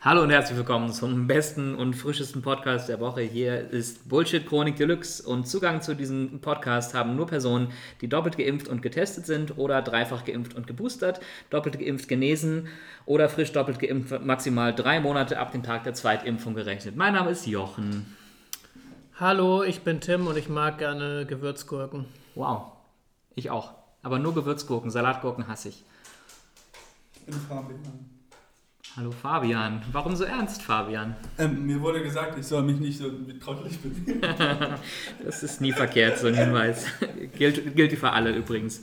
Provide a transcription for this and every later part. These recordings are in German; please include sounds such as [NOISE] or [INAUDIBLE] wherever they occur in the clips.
Hallo und herzlich willkommen zum besten und frischesten Podcast der Woche. Hier ist Bullshit Chronik Deluxe und Zugang zu diesem Podcast haben nur Personen, die doppelt geimpft und getestet sind oder dreifach geimpft und geboostert, doppelt geimpft genesen oder frisch doppelt geimpft maximal drei Monate ab dem Tag der Zweitimpfung gerechnet. Mein Name ist Jochen. Hallo, ich bin Tim und ich mag gerne Gewürzgurken. Wow, ich auch. Aber nur Gewürzgurken, Salatgurken hasse ich. In Fabian. Hallo Fabian. Warum so ernst, Fabian? Ähm, mir wurde gesagt, ich soll mich nicht so mit trottelig benehmen. Das ist nie verkehrt, so ein Hinweis. gilt, gilt für alle übrigens.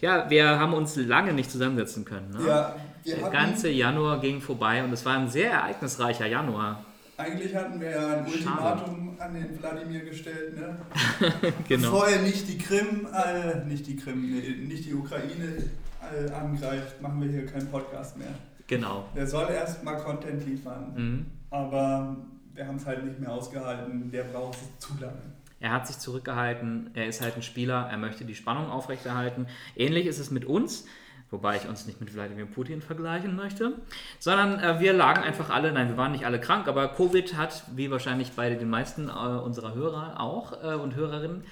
Ja, wir haben uns lange nicht zusammensetzen können. Ne? Ja, wir Der ganze Januar ging vorbei und es war ein sehr ereignisreicher Januar. Eigentlich hatten wir ja ein Ultimatum an den Wladimir gestellt, ne? [LAUGHS] Genau. Bevor er nicht die Krim, äh, nicht die Krim, nee, nicht die Ukraine äh, angreift, machen wir hier keinen Podcast mehr. Genau. Der soll erst mal Content liefern, Mhm. aber wir haben es halt nicht mehr ausgehalten, der braucht zu lange. Er hat sich zurückgehalten, er ist halt ein Spieler, er möchte die Spannung aufrechterhalten. Ähnlich ist es mit uns, wobei ich uns nicht mit Wladimir Putin vergleichen möchte, sondern äh, wir lagen einfach alle, nein, wir waren nicht alle krank, aber Covid hat, wie wahrscheinlich bei den meisten äh, unserer Hörer auch äh, und Hörerinnen,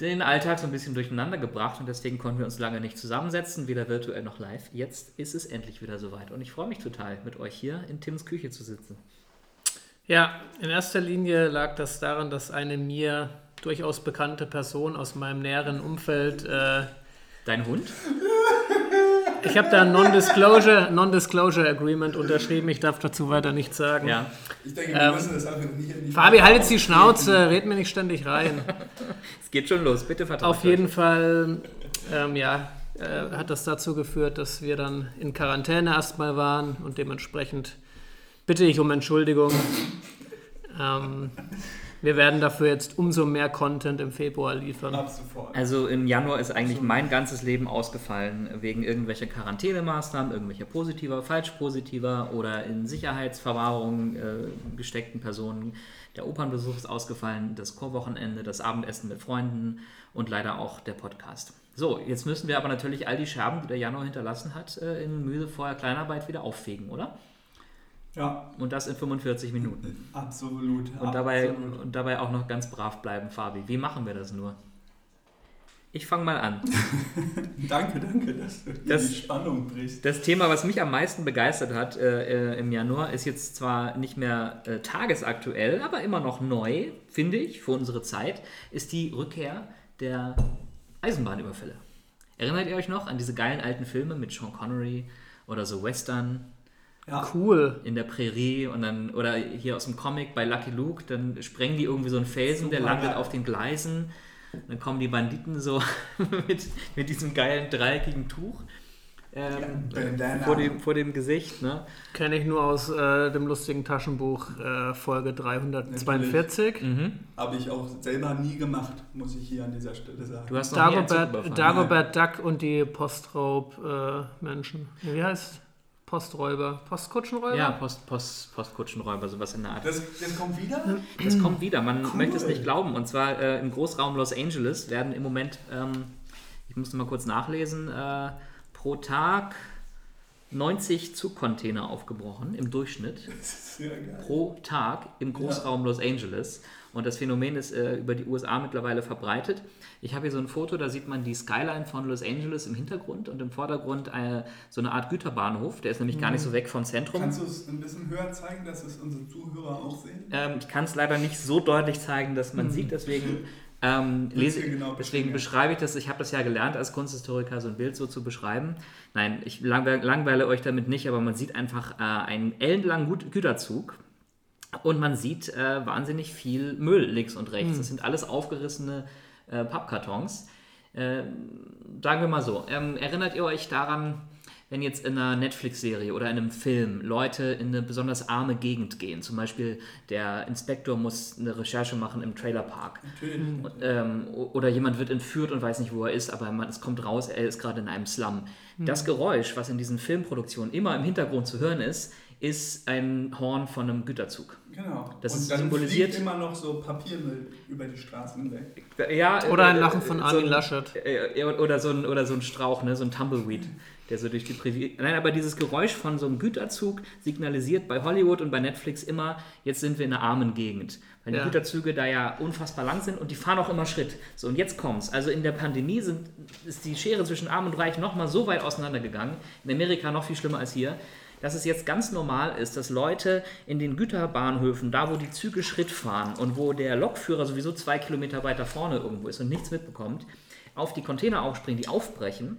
den Alltag so ein bisschen durcheinander gebracht und deswegen konnten wir uns lange nicht zusammensetzen, weder virtuell noch live. Jetzt ist es endlich wieder soweit und ich freue mich total, mit euch hier in Tims Küche zu sitzen. Ja, in erster Linie lag das daran, dass eine mir durchaus bekannte Person aus meinem näheren Umfeld, äh, Dein Hund? Ich habe da ein Non-Disclosure Non Agreement unterschrieben, ich darf dazu weiter nichts sagen. Ja. Ich denke, wir Ähm, müssen das einfach nicht Fabi, halt jetzt die Schnauze, red mir nicht ständig rein. [LAUGHS] Es geht schon los, bitte vertraut Auf jeden Fall, ähm, ja, äh, hat das dazu geführt, dass wir dann in Quarantäne erstmal waren und dementsprechend bitte ich um Entschuldigung. [LAUGHS] ähm, wir werden dafür jetzt umso mehr Content im Februar liefern. Ab sofort. Also im Januar ist eigentlich mein ganzes Leben ausgefallen wegen irgendwelcher Quarantänemaßnahmen, irgendwelcher positiver, falsch positiver oder in Sicherheitsverwahrung äh, gesteckten Personen. Der Opernbesuch ist ausgefallen, das Chorwochenende, das Abendessen mit Freunden und leider auch der Podcast. So, jetzt müssen wir aber natürlich all die Scherben, die der Januar hinterlassen hat, äh, in mühevoller Kleinarbeit wieder auffegen, oder? Ja, Und das in 45 Minuten. absolut. Und dabei, absolut. und dabei auch noch ganz brav bleiben, Fabi. Wie machen wir das nur? Ich fange mal an. [LAUGHS] Danke, danke, dass du Das- die Spannung brichst. Das Thema, was mich am meisten begeistert hat äh, äh, im Januar, ist jetzt zwar nicht mehr äh, tagesaktuell, aber immer noch neu, finde ich, für unsere Zeit, ist die Rückkehr der Eisenbahnüberfälle. Erinnert ihr euch noch an diese geilen alten Filme mit Sean Connery oder so Western Ja, Cool. in der Prärie und dann, oder hier aus dem Comic bei Lucky Luke, dann sprengen die irgendwie so einen Felsen, der Super landet geil. auf den Gleisen. Dann kommen die Banditen so [LAUGHS] mit, mit diesem geilen dreieckigen Tuch ähm, vor, dem, vor dem Gesicht. Ne? Kenne ich nur aus äh, dem lustigen Taschenbuch äh, Folge 342. Mhm. Habe ich auch selber nie gemacht, muss ich hier an dieser Stelle sagen. Du hast Dagobert, überfahren. Dagobert Duck und die Postraub-Menschen. Wie heißt Posträuber? Postkutschenräuber? Ja, Post, Post, Postkutschenräuber, sowas in der Art. das, das kommt wieder? Das kommt wieder, man Cool. möchte es nicht glauben. Und zwar äh, im Großraum Los Angeles werden im Moment, ähm, ich muss mal kurz nachlesen, äh, pro Tag 90 Zugcontainer aufgebrochen im Durchschnitt. Das ist sehr geil. Pro Tag im Großraum Los Angeles. Und das Phänomen ist äh, über die USA mittlerweile verbreitet. Ich habe hier so ein Foto, da sieht man die Skyline von Los Angeles im Hintergrund und im Vordergrund äh, so eine Art Güterbahnhof. Der ist nämlich gar nicht so weg vom Zentrum. Kannst du es ein bisschen höher zeigen, dass es unsere Zuhörer auch sehen? Ähm, ich kann es leider nicht so deutlich zeigen, dass man sieht, deswegen, [LAUGHS] ähm, lese, genau deswegen beschreibe ich das. Ich habe das ja gelernt als Kunsthistoriker, so ein Bild so zu beschreiben. Nein, ich langweile, langweile euch damit nicht, aber man sieht einfach äh, einen ellenlangen Güterzug und man sieht äh, wahnsinnig viel Müll links und rechts. Das sind alles aufgerissene äh, Pappkartons. Äh, sagen wir mal so, ähm, erinnert ihr euch daran, wenn jetzt in einer Netflix-Serie oder in einem Film Leute in eine besonders arme Gegend gehen, zum Beispiel der Inspektor muss eine Recherche machen im Trailerpark ähm, oder jemand wird entführt und weiß nicht, wo er ist, aber man, es kommt raus, er ist gerade in einem Slum. Das Geräusch, was in diesen Filmproduktionen immer im Hintergrund zu hören ist, ist ein Horn von einem Güterzug. Genau. Das und ist dann symbolisiert- fliegt immer noch so Papiermüll über die Straßen weg. Ja, Oder ein äh, Lachen von so Armin ein- Laschet. Äh, oder, so ein, oder so ein Strauch, ne? so ein Tumbleweed, der so durch die Privi Nein, aber dieses Geräusch von so einem Güterzug signalisiert bei Hollywood und bei Netflix immer, jetzt sind wir in einer armen Gegend. Weil die Ja. Güterzüge da ja unfassbar lang sind und die fahren auch immer Schritt. So, und jetzt kommt's. Also in der Pandemie sind, ist die Schere zwischen Arm und Reich nochmal so weit auseinandergegangen. In Amerika noch viel schlimmer als hier. Dass es jetzt ganz normal ist, dass Leute in den Güterbahnhöfen, da wo die Züge Schritt fahren und wo der Lokführer sowieso zwei Kilometer weiter vorne irgendwo ist und nichts mitbekommt, auf die Container aufspringen, die aufbrechen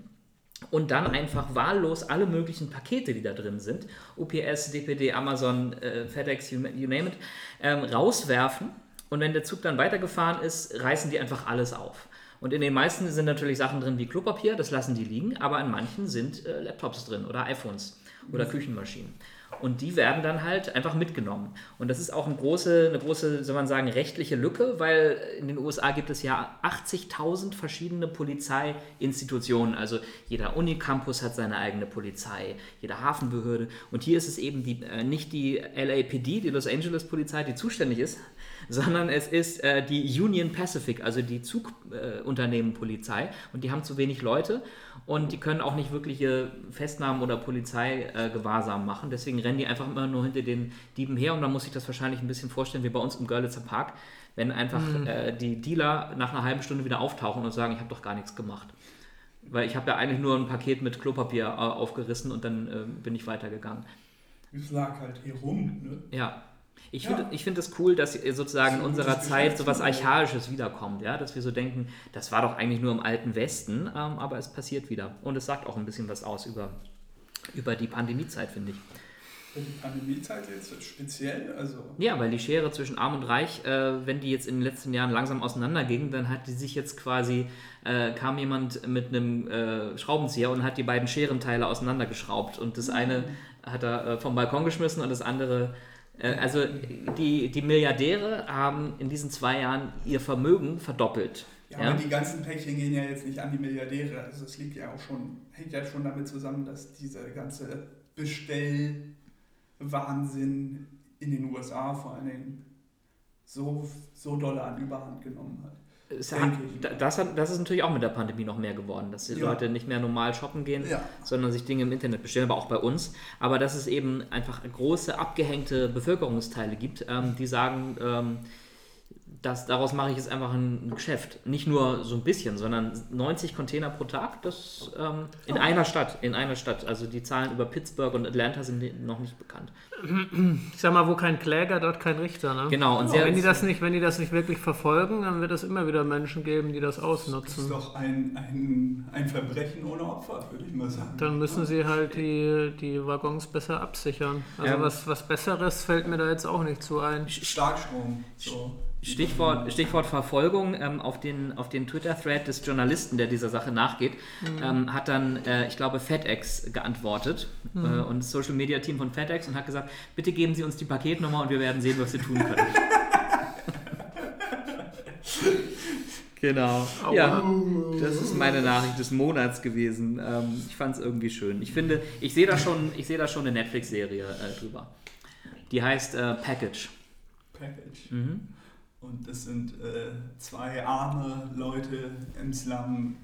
und dann einfach wahllos alle möglichen Pakete, die da drin sind, UPS, DPD, Amazon, äh, FedEx, you, you name it, ähm, rauswerfen. Und wenn der Zug dann weitergefahren ist, reißen die einfach alles auf. Und in den meisten sind natürlich Sachen drin wie Klopapier, das lassen die liegen, aber in manchen sind äh, Laptops drin oder iPhones oder Küchenmaschinen. Und die werden dann halt einfach mitgenommen. Und das ist auch eine große, eine große, soll man sagen, rechtliche Lücke, weil in den USA gibt es ja 80.000 verschiedene Polizeiinstitutionen. Also jeder Unicampus hat seine eigene Polizei, jede Hafenbehörde. Und hier ist es eben die, äh, nicht die LAPD, die Los Angeles Polizei, die zuständig ist, [LAUGHS] sondern es ist äh, die Union Pacific, also die Zugunternehmenpolizei. und die haben zu wenig Leute und die können auch nicht wirkliche Festnahmen oder Polizeigewahrsam machen. Deswegen rennen die einfach immer nur hinter den Dieben her und man muss sich das wahrscheinlich ein bisschen vorstellen wie bei uns im Görlitzer Park, wenn einfach äh, die Dealer nach einer halben Stunde wieder auftauchen und sagen, ich habe doch gar nichts gemacht. Weil ich habe ja eigentlich nur ein Paket mit Klopapier äh, aufgerissen und dann äh, bin ich weitergegangen. Es lag halt hier rum, ne? Ja. Ich Ja. finde ich find das cool, dass sozusagen in So ein unserer Zeit so was. Archaisches wiederkommt, ja, dass wir so denken, das war doch eigentlich nur im alten Westen, ähm, aber es passiert wieder. Und es sagt auch ein bisschen was aus über, über die Pandemiezeit, finde ich. Für die Pandemiezeit jetzt speziell, also Ja, weil die Schere zwischen Arm und Reich, äh, wenn die jetzt in den letzten Jahren langsam auseinanderging, dann hat die sich jetzt quasi, äh, kam jemand mit einem äh, Schraubenzieher und hat die beiden Scherenteile auseinandergeschraubt. Und das eine hat er äh, vom Balkon geschmissen und das andere. Äh, also die, die Milliardäre haben in diesen zwei Jahren ihr Vermögen verdoppelt. Ja, aber die ganzen Päckchen gehen ja jetzt nicht an die Milliardäre. Also es liegt ja auch schon, hängt ja schon damit zusammen, dass dieser ganze Bestellwahnsinn in den USA vor allen Dingen so, so doll an Überhand genommen hat. Hat, das, hat, das ist natürlich auch mit der Pandemie noch mehr geworden, dass die Ja. Leute nicht mehr normal shoppen gehen, Ja. sondern sich Dinge im Internet bestellen, aber auch bei uns. Aber dass es eben einfach große abgehängte Bevölkerungsteile gibt, ähm, die sagen, ähm, dass daraus mache ich jetzt einfach ein Geschäft. Nicht nur so ein bisschen, sondern 90 Container pro Tag, das ähm, in einer Stadt, in einer Stadt. Also die Zahlen über Pittsburgh und Atlanta sind noch nicht bekannt. Ich sag mal, wo kein Kläger, dort kein Richter. Ne? Genau, und sehr, wenn, die das nicht, wenn die das nicht wirklich verfolgen, dann wird es immer wieder Menschen geben, die das Das ausnutzen. ist doch ein, ein, ein Verbrechen ohne Opfer, würde ich mal sagen. Dann müssen sie halt die, die Waggons besser absichern. Also Ja. was, was Besseres fällt mir da jetzt auch nicht zu ein. Starkstrom. So. Stichwort, Stichwort Verfolgung ähm, auf den, auf den Twitter-Thread des Journalisten, der dieser Sache nachgeht, ähm, hat dann, äh, ich glaube, FedEx geantwortet äh, und das Social-Media-Team von FedEx und hat gesagt, bitte geben Sie uns die Paketnummer und wir werden sehen, was wir tun können. [LAUGHS] genau. Ja, das ist meine Nachricht des Monats gewesen. Ähm, ich fand es irgendwie schön. Ich finde, ich sehe da schon, ich sehe da schon eine Netflix-Serie äh, drüber. Die heißt äh, Package. Package. Mhm. Und das sind äh, zwei arme Leute im Slum.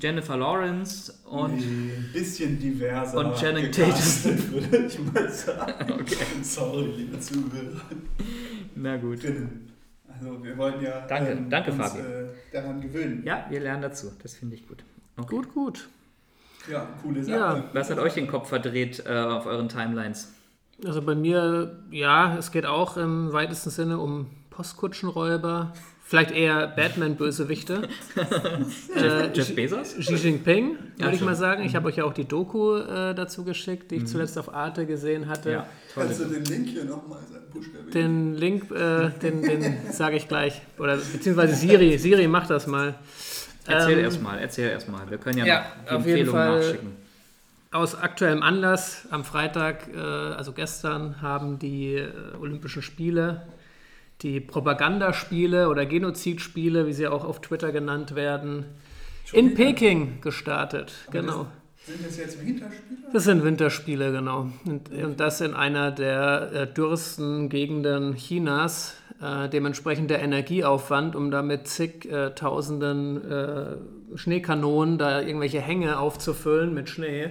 Jennifer Lawrence und ein bisschen diverser und Channing gecastet, [LAUGHS] würde ich mal sagen. Okay. Sorry, liebe Zuhörer. Na gut. Also wir wollen ja ähm, Danke, danke, uns Fabi. äh, daran gewöhnen. Ja, wir lernen dazu. Das finde ich gut. Okay. Gut, gut. Ja, coole Sache. Ja. Was hat euch den Kopf verdreht äh, auf euren Timelines? Also bei mir, ja, es geht auch im weitesten Sinne um Postkutschenräuber. Vielleicht eher Batman-Bösewichte. [LAUGHS] äh, Jeff Bezos? Xi Jinping, würde Ja, ich schon. mal sagen. Ich habe euch ja auch die Doku äh, dazu geschickt, die ich zuletzt auf Arte gesehen hatte. Ja. Kannst du den Link hier nochmal? Den Link, äh, den, den sage ich gleich. Oder beziehungsweise Siri. Siri, mach das mal. Erzähl Ähm, erstmal, erzähl erstmal. Wir können ja, ja, noch die auf jeden Empfehlungen Fall. nachschicken. Aus aktuellem Anlass, am Freitag, äh, also gestern, haben die äh, Olympischen Spiele, die Propagandaspiele oder Genozidspiele, wie sie auch auf Twitter genannt werden, in Peking gestartet. Genau. Sind das jetzt Winterspiele? Das sind Winterspiele, genau. Und, und das in einer der äh, dürresten Gegenden Chinas. Äh, dementsprechend der Energieaufwand, um da mit zig äh, tausenden äh, Schneekanonen da irgendwelche Hänge aufzufüllen mit Schnee,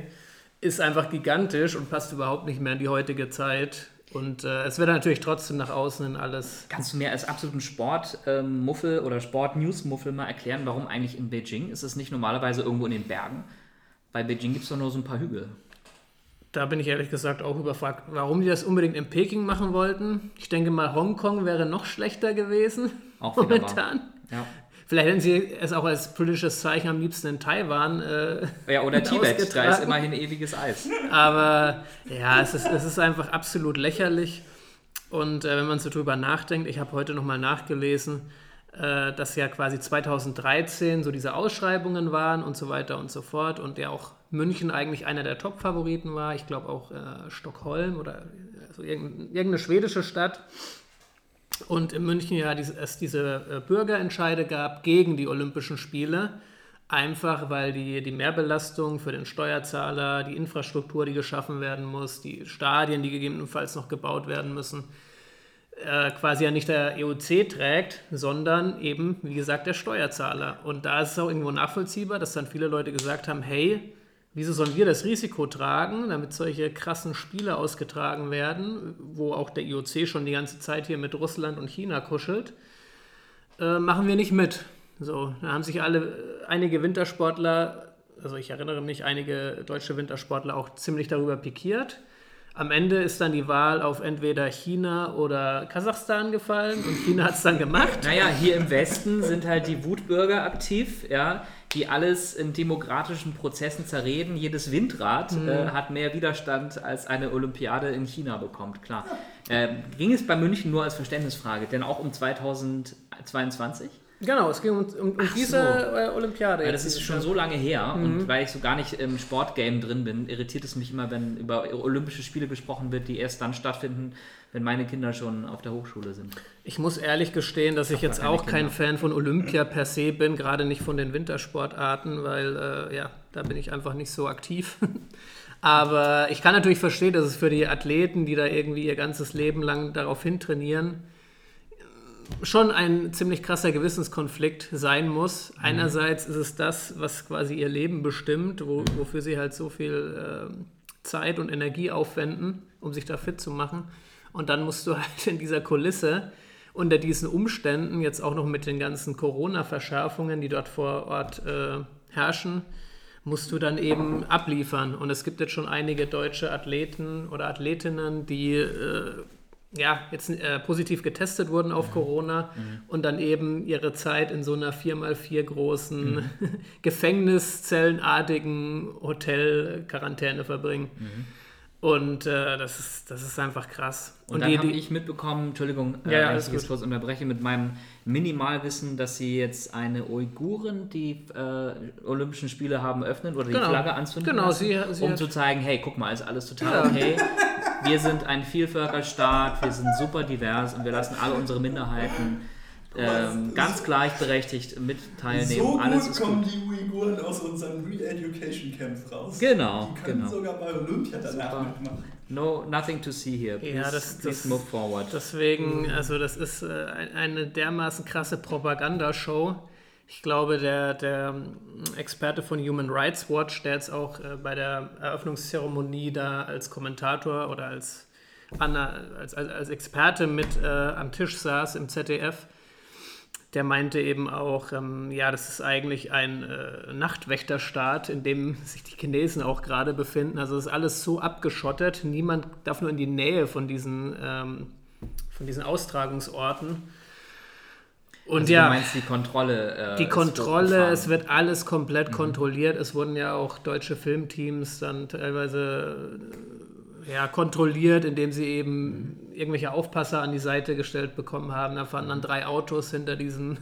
ist einfach gigantisch und passt überhaupt nicht mehr in die heutige Zeit. Und äh, es wird natürlich trotzdem nach außen in alles. Kannst du mir als absoluten Sportmuffel oder Sport-News-Muffel mal erklären, warum eigentlich in Beijing? Ist es nicht normalerweise irgendwo in den Bergen? Bei Beijing gibt es doch nur so ein paar Hügel. Da bin ich ehrlich gesagt auch überfragt, warum die das unbedingt in Peking machen wollten. Ich denke mal, Hongkong wäre noch schlechter gewesen Auch momentan. Ja. Vielleicht hätten sie es auch als politisches Zeichen am liebsten in Taiwan. Äh, Ja, oder [LAUGHS] Tibet, da ist immerhin ewiges Eis. Aber ja, es ist, es ist einfach absolut lächerlich. Und äh, wenn man so drüber nachdenkt, ich habe heute nochmal nachgelesen, äh, dass ja quasi 2013 so diese Ausschreibungen waren und so weiter und so fort. Und ja auch München eigentlich einer der Top-Favoriten war. Ich glaube auch äh, Stockholm oder also irgendeine schwedische Stadt. Und in München ja es diese äh, Bürgerentscheide gab gegen die Olympischen Spiele. Einfach weil die, die Mehrbelastung für den Steuerzahler, die Infrastruktur, die geschaffen werden muss, die Stadien, die gegebenenfalls noch gebaut werden müssen, äh, quasi ja nicht der EOC trägt, sondern eben, wie gesagt, der Steuerzahler. Und da ist es auch irgendwo nachvollziehbar, dass dann viele Leute gesagt haben, hey, wieso sollen wir das Risiko tragen, damit solche krassen Spiele ausgetragen werden, wo auch der IOC schon die ganze Zeit hier mit Russland und China kuschelt, äh, machen wir nicht mit. So, da haben sich alle, einige Wintersportler, also ich erinnere mich, einige deutsche Wintersportler auch ziemlich darüber pikiert. Am Ende ist dann die Wahl auf entweder China oder Kasachstan gefallen und China hat es dann gemacht. Naja, hier im Westen sind halt die Wutbürger aktiv, ja, die alles in demokratischen Prozessen zerreden. Jedes Windrad äh, hat mehr Widerstand als eine Olympiade in China bekommt, klar. Äh, ging es bei München nur als Verständnisfrage, denn auch um 2022? Genau, es ging um, um, um diese so. äh, Olympiade. Weil das ist schon so lange her und weil ich so gar nicht im Sportgame drin bin, irritiert es mich immer, wenn über Olympische Spiele gesprochen wird, die erst dann stattfinden, wenn meine Kinder schon auf der Hochschule sind. Ich muss ehrlich gestehen, dass ich jetzt keine auch kein Kinder. Fan von Olympia per se bin, gerade nicht von den Wintersportarten, weil äh, ja, da bin ich einfach nicht so aktiv. [LAUGHS] Aber ich kann natürlich verstehen, dass es für die Athleten, die da irgendwie ihr ganzes Leben lang darauf hintrainieren, schon ein ziemlich krasser Gewissenskonflikt sein muss. Einerseits ist es das, was quasi ihr Leben bestimmt, wo, wofür sie halt so viel ähm, Zeit und Energie aufwenden, um sich da fit zu machen. Und dann musst du halt in dieser Kulisse unter diesen Umständen, jetzt auch noch mit den ganzen Corona-Verschärfungen, die dort vor Ort äh, herrschen, musst du dann eben abliefern. Und es gibt jetzt schon einige deutsche Athleten oder Athletinnen, die äh, ja, jetzt äh, positiv getestet wurden auf Corona und dann eben ihre Zeit in so einer 4x4 großen [LAUGHS] Gefängniszellenartigen Hotel-Quarantäne verbringen. Und äh, das, ist, das ist einfach krass. Und, dann die, habe die, ich mitbekommen, Entschuldigung, äh, Ja, ja, wenn alles ich jetzt kurz unterbreche, mit meinem Minimalwissen, dass sie jetzt eine Uiguren die äh, Olympischen Spiele haben öffnen oder die Genau. Flagge anzünden Genau, lassen, sie- sie um zu zeigen, hey, guck mal, ist alles total Ja. okay. Wir sind ein Vielvölkerstaat, wir sind super divers und wir lassen alle unsere Minderheiten ähm, ganz gleichberechtigt mit teilnehmen. So alles gut ist kommen gut. die Uiguren aus unseren Re-Education Camps raus. Genau, Die können genau. sogar bei Olympia danach Super. mitmachen. No, nothing to see here. Please, Ja, das- please das- move forward. Deswegen, also das ist äh, ein- eine dermaßen krasse Propagandashow. Ich glaube, der, der ähm, Experte von Human Rights Watch, der jetzt auch äh, bei der Eröffnungszeremonie da als Kommentator oder als, Anna, als, als, als Experte mit äh, am Tisch saß im ZDF, der meinte eben auch, ähm, ja, das ist eigentlich ein äh, Nachtwächterstaat, in dem sich die Chinesen auch gerade befinden. Also es ist alles so abgeschottet, niemand darf nur in die Nähe von diesen, ähm, von diesen Austragungsorten. Und Also ja, du meinst die Kontrolle. Äh, die Kontrolle, es wird alles komplett kontrolliert. Es wurden ja auch deutsche Filmteams dann teilweise äh, ja, kontrolliert, indem sie eben irgendwelche Aufpasser an die Seite gestellt bekommen haben. Da fahren dann drei Autos hinter diesen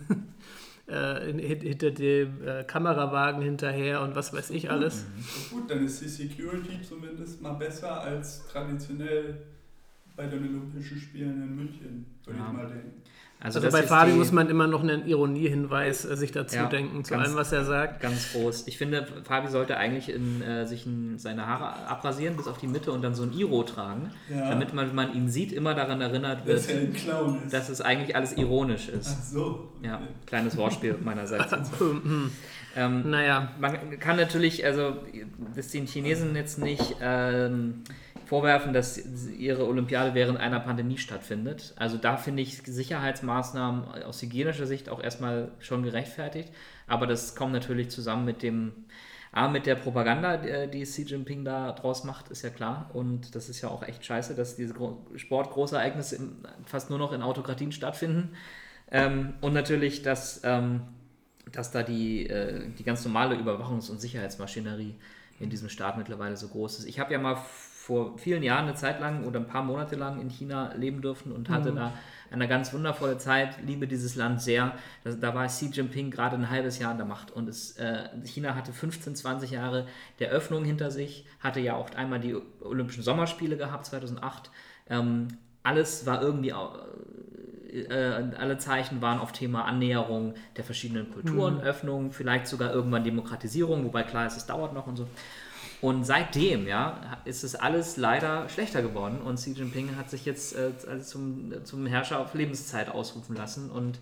[LAUGHS] äh, hin- hinter dem äh, Kamerawagen hinterher und was weiß ich alles. [LAUGHS] Gut, dann ist die Security zumindest mal besser als traditionell bei den Olympischen Spielen in München, würde Ja. ich mal denken. Also, Also bei Fabi muss man immer noch einen Ironiehinweis äh, sich dazu Ja, denken, zu ganz- allem, was er sagt. Ganz groß. Ich finde, Fabi sollte eigentlich in, äh, sich in seine Haare abrasieren bis auf die Mitte und dann so ein Iro tragen, Ja. damit man, wenn man ihn sieht, immer daran erinnert wird, Dass er ein Clown ist. dass es eigentlich alles ironisch Ach ist. so. Ja, kleines Wortspiel meinerseits. [LAUGHS] ähm, Naja, man kann natürlich, also das den Chinesen jetzt nicht ähm, vorwerfen, dass ihre Olympiade während einer Pandemie stattfindet. Also da finde ich Sicherheitsmaßnahmen aus hygienischer Sicht auch erstmal schon gerechtfertigt. Aber das kommt natürlich zusammen mit dem A, mit der Propaganda, die die Xi Jinping da draus macht, ist ja klar. Und das ist ja auch echt scheiße, dass diese Gro Sportgroßereignisse fast nur noch in Autokratien stattfinden. Ähm, und natürlich, dass ähm, dass da die, äh, die ganz normale Überwachungs- und Sicherheitsmaschinerie in diesem Staat mittlerweile so groß ist. Ich habe ja mal vor vielen Jahren eine Zeit lang oder ein paar Monate lang in China leben dürfen und hatte da eine ganz wundervolle Zeit, liebe dieses Land sehr. Das, da war Xi Jinping gerade ein halbes Jahr an der Macht und es, äh, China hatte 15, 20 Jahre der Öffnung hinter sich, hatte ja auch einmal die Olympischen Sommerspiele gehabt, 2008. Ähm, alles war irgendwie au- äh, alle Zeichen waren auf Thema Annäherung der verschiedenen Kulturen, Öffnung, vielleicht sogar irgendwann Demokratisierung, wobei klar ist, es dauert noch und so. Und seitdem, ja, ist es alles leider schlechter geworden und Xi Jinping hat sich jetzt äh, also zum, zum Herrscher auf Lebenszeit ausrufen lassen und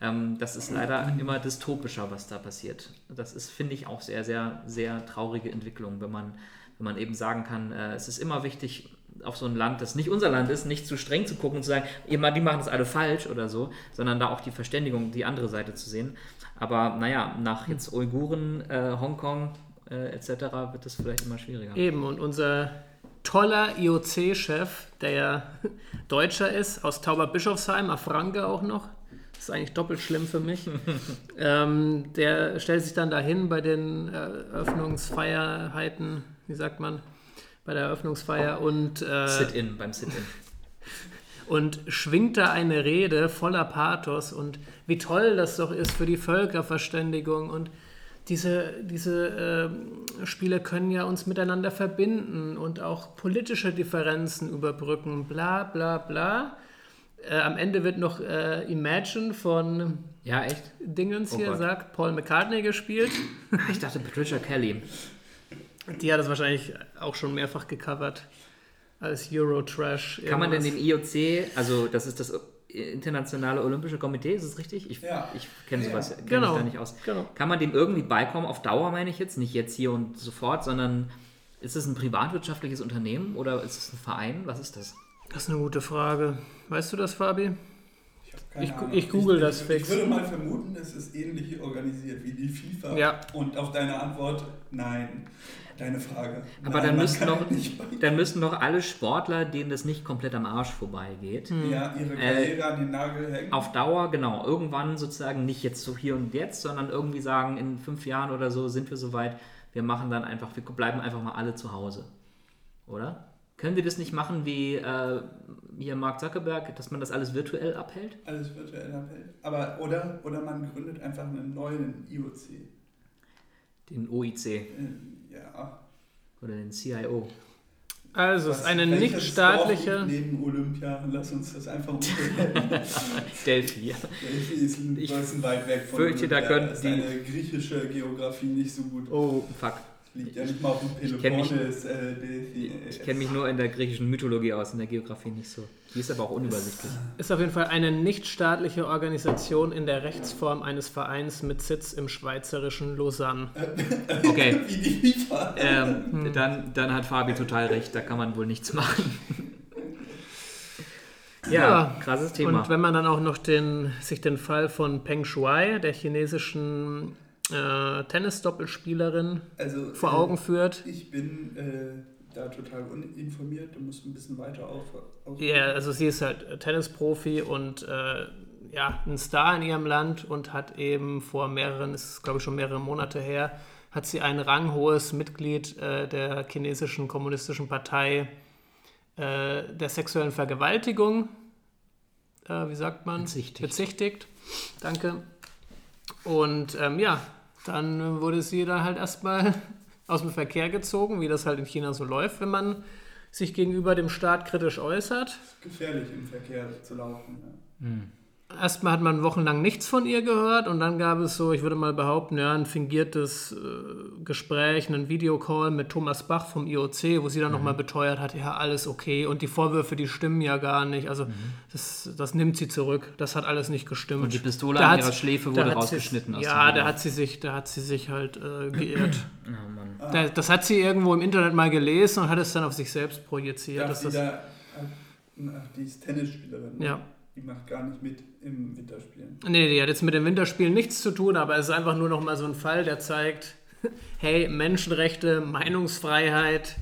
ähm, das ist leider immer dystopischer, was da passiert. Das ist, finde ich, auch sehr, sehr, sehr traurige Entwicklung, wenn man, wenn man eben sagen kann, äh, es ist immer wichtig, auf so ein Land, das nicht unser Land ist, nicht zu streng zu gucken und zu sagen, die machen das alle falsch oder so, sondern da auch die Verständigung, die andere Seite zu sehen. Aber naja, nach jetzt Uiguren, äh, Hongkong äh, etc. wird das vielleicht immer schwieriger. eben. Und unser toller IOC-Chef, der ja [LAUGHS] Deutscher ist, aus Tauberbischofsheim, Afranke auch noch. Das ist eigentlich doppelt schlimm für mich. [LAUGHS] ähm, der stellt sich dann dahin bei den äh, Eröffnungsfeierheiten, wie sagt man, bei der Eröffnungsfeier und äh, Sit-in, beim Sit-in. [LAUGHS] und schwingt da eine Rede voller Pathos und wie toll das doch ist für die Völkerverständigung und diese, diese ähm, Spiele können ja uns miteinander verbinden und auch politische Differenzen überbrücken, bla bla bla. Äh, am Ende wird noch äh, Imagine von Ja, echt? Dingens Oh hier, Gott. sagt Paul McCartney gespielt. [LAUGHS] Ich dachte Patricia Kelly. Die hat das wahrscheinlich auch schon mehrfach gecovert als Eurotrash. Kann man denn den IOC, also das ist das Internationale Olympische Komitee, ist es richtig? Ich, Ja. ich kenne Ja, sowas, kenne Genau. mich da nicht aus. Genau. Kann man dem irgendwie beikommen, auf Dauer meine ich jetzt, nicht jetzt hier und sofort, sondern ist es ein privatwirtschaftliches Unternehmen oder ist es ein Verein? Was ist das? Das ist eine gute Frage. Weißt du das, Fabi? Ich, Ich ich google das ich, fix. Ich würde mal vermuten, es ist ähnlich organisiert wie die FIFA. Ja. Und auf deine Antwort, nein. Deine Frage. Aber nein, dann kann doch, dann müssten doch alle Sportler, denen das nicht komplett am Arsch vorbeigeht, ja, ihre Äh, Karriere an den Nagel hängen. auf Dauer, genau, irgendwann sozusagen nicht jetzt so hier und jetzt, sondern irgendwie sagen, in fünf Jahren oder so sind wir soweit, wir machen dann einfach, wir bleiben einfach mal alle zu Hause. Oder? Können wir das nicht machen wie äh, hier Mark Zuckerberg, dass man das alles virtuell abhält? Alles virtuell abhält. Aber, oder, oder man gründet einfach einen neuen IOC. Den OIC Äh, Ja. oder den CIO. Also, es ist eine nichtstaatliche. Neben Olympia, lass uns das einfach. [LAUGHS] Delphi. Delphi ist ein Ich bisschen weit weg von fürchte, da Olympia. können ist die- griechische Geografie nicht so gut. Oh, fuck. Liegt ja nicht mal auf dem Peloponnes. äh, Delphi. Ich kenne mich nur in der griechischen Mythologie aus, in der Geografie nicht so. Die ist aber auch unübersichtlich. Ist auf jeden Fall eine nichtstaatliche Organisation in der Rechtsform eines Vereins mit Sitz im schweizerischen Lausanne. [LAUGHS] Okay. Wie die FIFA. Ähm, dann, dann hat Fabi total recht, da kann man wohl nichts machen. Ja, Ja, krasses Thema. Und wenn man dann auch noch den, sich den Fall von Peng Shuai, der chinesischen äh, Tennis-Doppelspielerin, Also, vor äh, Augen führt. Ich bin äh, da total uninformiert. Du musst ein bisschen weiter auf. auf Ja, also sie ist halt Tennisprofi und äh, ja, ein Star in ihrem Land und hat eben vor mehreren, es ist glaube ich schon mehrere Monate her, hat sie ein ranghohes Mitglied äh, der chinesischen kommunistischen Partei äh, der sexuellen Vergewaltigung, äh, wie sagt man? Bezichtigt. Bezichtigt. Danke. Und ähm, ja, dann wurde sie da halt erstmal [LAUGHS] aus dem Verkehr gezogen, wie das halt in China so läuft, wenn man sich gegenüber dem Staat kritisch äußert. gefährlich im Verkehr zu laufen. Ja. Erstmal hat man wochenlang nichts von ihr gehört und dann gab es so, ich würde mal behaupten, ja, ein fingiertes äh, Gespräch, einen Videocall mit Thomas Bach vom IOC, wo sie dann nochmal beteuert hat, ja, alles okay und die Vorwürfe, die stimmen ja gar nicht. Also das, das nimmt sie zurück. Das hat alles nicht gestimmt. Und die Pistole Da an ihrer sie- Schläfe wurde sie- rausgeschnitten aus Ja, da hat sie sich, da hat sie sich halt äh, geirrt. [CLEARS THROAT] Oh Mann. Da, das hat sie irgendwo im Internet mal gelesen und hat es dann auf sich selbst projiziert. Darf dass sie das, da, äh, ach, die ist Tennisspielerin. ne? ja. Die macht gar nicht mit im Winterspielen. Nee, die hat jetzt mit dem Winterspielen nichts zu tun, aber es ist einfach nur noch mal so ein Fall, der zeigt, [LAUGHS] hey, Menschenrechte, Meinungsfreiheit,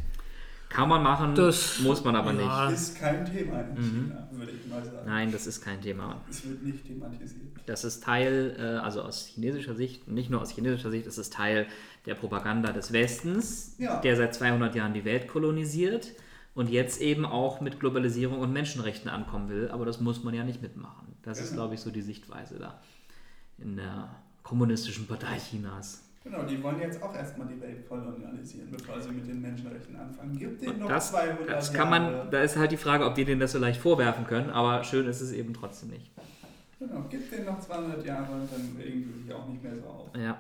Kann man machen, Das- muss man aber nicht. ja. Ist kein Thema in Mhm. China, würde ich mal sagen. Nein, das ist kein Thema. Es wird nicht thematisiert. Das ist Teil, äh, also aus chinesischer Sicht, nicht nur aus chinesischer Sicht, es ist Teil der Propaganda des Westens, Ja. der seit 200 Jahren die Welt kolonisiert und jetzt eben auch mit Globalisierung und Menschenrechten ankommen will. Aber das muss man ja nicht mitmachen. Das ist, Genau. glaube ich, so die Sichtweise da in der kommunistischen Partei Chinas. Genau, die wollen jetzt auch erstmal die Welt kolonialisieren, bevor sie mit den Menschenrechten anfangen. Gibt denen noch Das, 200 das kann man, Jahre. da ist halt die Frage, ob die denen das so leicht vorwerfen können, aber schön ist es eben trotzdem nicht. Genau, gibt denen noch 200 Jahre dann regen sie sich auch nicht mehr so auf. Ja.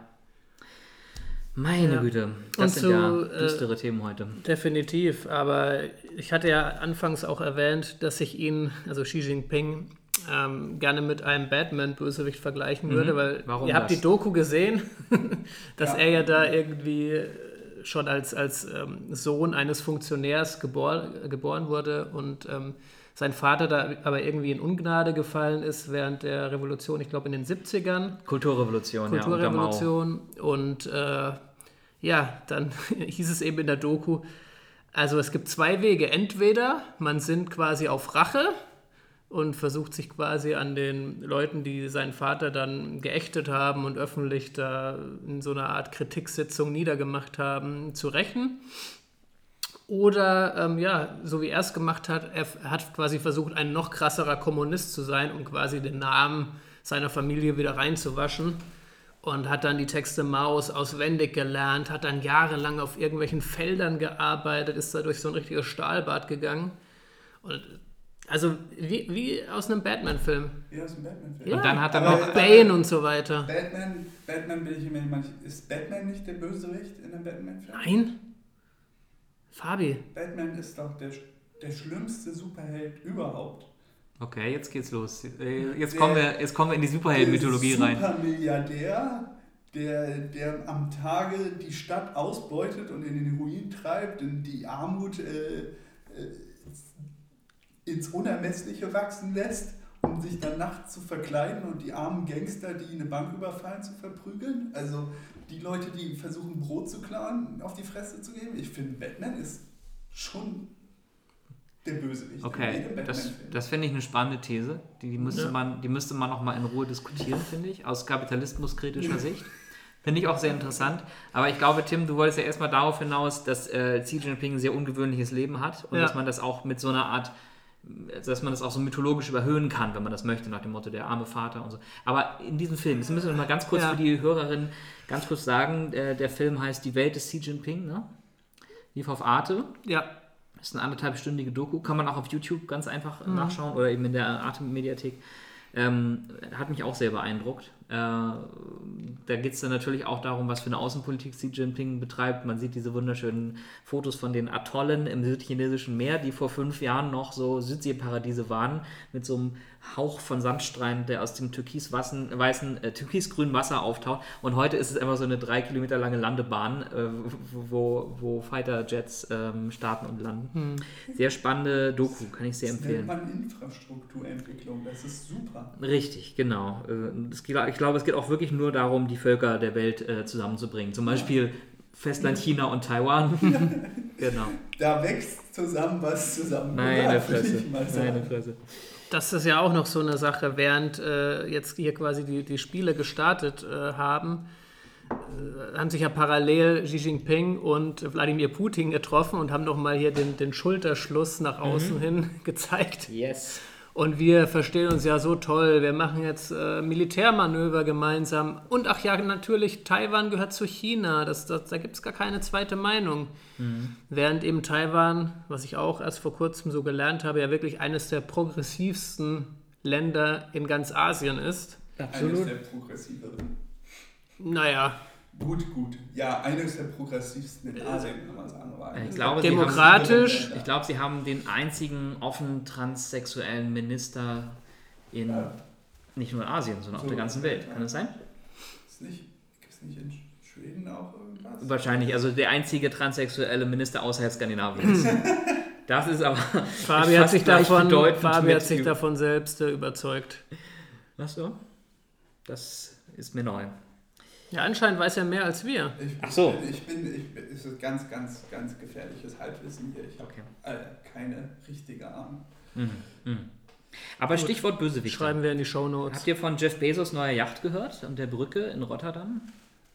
Meine Ja. Güte, das Und sind ja so, äh, düstere Themen heute. definitiv. Aber ich hatte ja anfangs auch erwähnt, dass ich ihn, also Xi Jinping, ähm, gerne mit einem Batman-Bösewicht vergleichen würde, weil Mhm. Warum ihr habt das? die Doku gesehen, [LAUGHS] dass Ja. er ja da irgendwie äh, schon als, als ähm, Sohn eines Funktionärs gebor geboren wurde und ähm, sein Vater da aber irgendwie in Ungnade gefallen ist während der Revolution, ich glaube in den 70ern. Kulturrevolution, ja, unter Mao. Kulturrevolution und äh, ja, dann [LAUGHS] hieß es eben in der Doku, also es gibt zwei Wege. Entweder man sind quasi auf Rache und versucht sich quasi an den Leuten, die seinen Vater dann geächtet haben und öffentlich da in so einer Art Kritiksitzung niedergemacht haben, zu rächen. Oder, ähm, ja, so wie er es gemacht hat, er hat quasi versucht, ein noch krasserer Kommunist zu sein, um quasi den Namen seiner Familie wieder reinzuwaschen. Und hat dann die Texte Maus auswendig gelernt, hat dann jahrelang auf irgendwelchen Feldern gearbeitet, ist da durch so ein richtiges Stahlbad gegangen. Und also wie, wie aus einem Batman-Film. Wie aus dem Batman-Film. Ja. Und dann hat er noch. Bane und so weiter. Batman, Batman bin ich immer manch, Ist Batman nicht der Bösewicht in einem Batman-Film? Nein? Fabi. Batman ist doch der, der schlimmste Superheld überhaupt. Okay, jetzt geht's los. Äh, Jetzt Der- kommen wir, jetzt kommen wir in die Superhelden-Mythologie der rein. Supermilliardär, der, der am Tage die Stadt ausbeutet und in den Ruin treibt und die Armut äh, äh, ins Unermessliche wachsen lässt, um sich dann nachts zu verkleiden und die armen Gangster, die eine Bank überfallen, zu verprügeln. Also die Leute, die versuchen Brot zu klauen, auf die Fresse zu geben. Ich finde, Batman ist schon der Bösewicht. Okay, das, das finde ich eine spannende These. Die, die, müsste Ja. man, die müsste man noch mal in Ruhe diskutieren, finde ich, aus kapitalismuskritischer [LAUGHS] Sicht. Finde ich auch sehr interessant. Aber ich glaube, Tim, du wolltest ja erstmal darauf hinaus, dass äh, Xi Jinping ein sehr ungewöhnliches Leben hat und Ja. dass man das auch mit so einer Art, dass man das auch so mythologisch überhöhen kann, wenn man das möchte, nach dem Motto der arme Vater und so. Aber in diesem Film, das müssen wir noch mal ganz kurz Ja. für die Hörerin ganz kurz sagen, äh, der Film heißt Die Welt des Xi Jinping, ne? Lief auf Arte. Ja, ist eine anderthalbstündige Doku, kann man auch auf YouTube ganz einfach Mhm. nachschauen oder eben in der Arte-Mediathek. Ähm, hat mich auch sehr beeindruckt. Äh, da geht es dann natürlich auch darum, was für eine Außenpolitik Xi Jinping betreibt. Man sieht diese wunderschönen Fotos von den Atollen im südchinesischen Meer, die vor fünf Jahren noch so Südseeparadiese waren, mit so einem Hauch von Sandstrand, der aus dem türkisweißen, weißen, äh, türkisgrünen Wasser auftaucht. Und heute ist es einfach so eine drei Kilometer lange Landebahn, äh, wo, wo Fighter-Jets ähm, starten und landen. Sehr spannende Doku, kann ich sehr Das nennt empfehlen. man Infrastrukturentwicklung. Das ist super. Richtig, genau. Äh, Ich glaube, es geht auch wirklich nur darum, die Völker der Welt äh, zusammenzubringen. Zum Beispiel Festland China und Taiwan. [LAUGHS] genau. Da wächst zusammen, was zusammen Meine würde Fresse. Meine Fresse. Das ist ja auch noch so eine Sache, während äh, jetzt hier quasi die, die Spiele gestartet äh, haben, äh, haben sich ja parallel Xi Jinping und Wladimir Putin getroffen und haben nochmal hier den, den Schulterschluss nach außen hin [LAUGHS] gezeigt. Yes. Und wir verstehen uns ja so toll. Wir machen jetzt äh, Militärmanöver gemeinsam. Und ach ja, natürlich, Taiwan gehört zu China. Das, das, da gibt es gar keine zweite Meinung. Während eben Taiwan, was ich auch erst vor kurzem so gelernt habe, ja wirklich eines der progressivsten Länder in ganz Asien ist. Eines der progressiveren. Naja, Gut, gut. Ja, eines der progressivsten in Asien, kann man sagen. Aber Ich glaube, der sie haben- Demokratisch. Ich glaube, sie haben den einzigen offen transsexuellen Minister in Ja. nicht nur in Asien, sondern auf So. der ganzen Welt. Kann das sein? Ist nicht, gibt es nicht in Schweden auch irgendwas? Wahrscheinlich, also der einzige transsexuelle Minister außerhalb Skandinaviens. [LAUGHS] das ist aber. Fabi hat sich davon, Fabi hat sich davon selbst äh, überzeugt. Ach so. Das ist mir neu. Ja, anscheinend weiß er mehr als wir. Ich, Ach so. Ich bin, ich bin, es ist ganz, ganz, ganz gefährliches Halbwissen hier. Ich habe Okay. äh, keine richtige Ahnung. Mhm. Mhm. Aber Stichwort Bösewicht. Schreiben wir in die Shownotes. Habt ihr von Jeff Bezos neuer Yacht gehört und der Brücke in Rotterdam?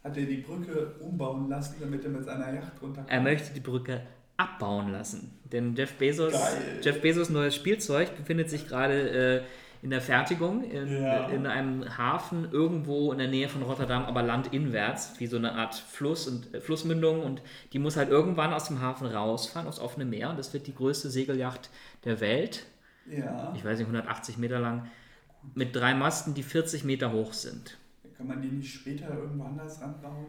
Hat er die Brücke umbauen lassen, damit er mit seiner Yacht runterkommt? Er möchte die Brücke abbauen lassen. Denn Jeff Bezos, Geil. Jeff Bezos neues Spielzeug befindet sich gerade äh, in der Fertigung in, Ja. in einem Hafen irgendwo in der Nähe von Rotterdam, aber landinwärts, wie so eine Art Fluss und äh, Flussmündung. Und die muss halt irgendwann aus dem Hafen rausfahren, aufs offene Meer. Und das wird die größte Segelyacht der Welt. Ja. Ich weiß nicht, 180 Meter lang. Mit drei Masten, die 40 Meter hoch sind. Kann man die nicht später irgendwo anders ranbauen?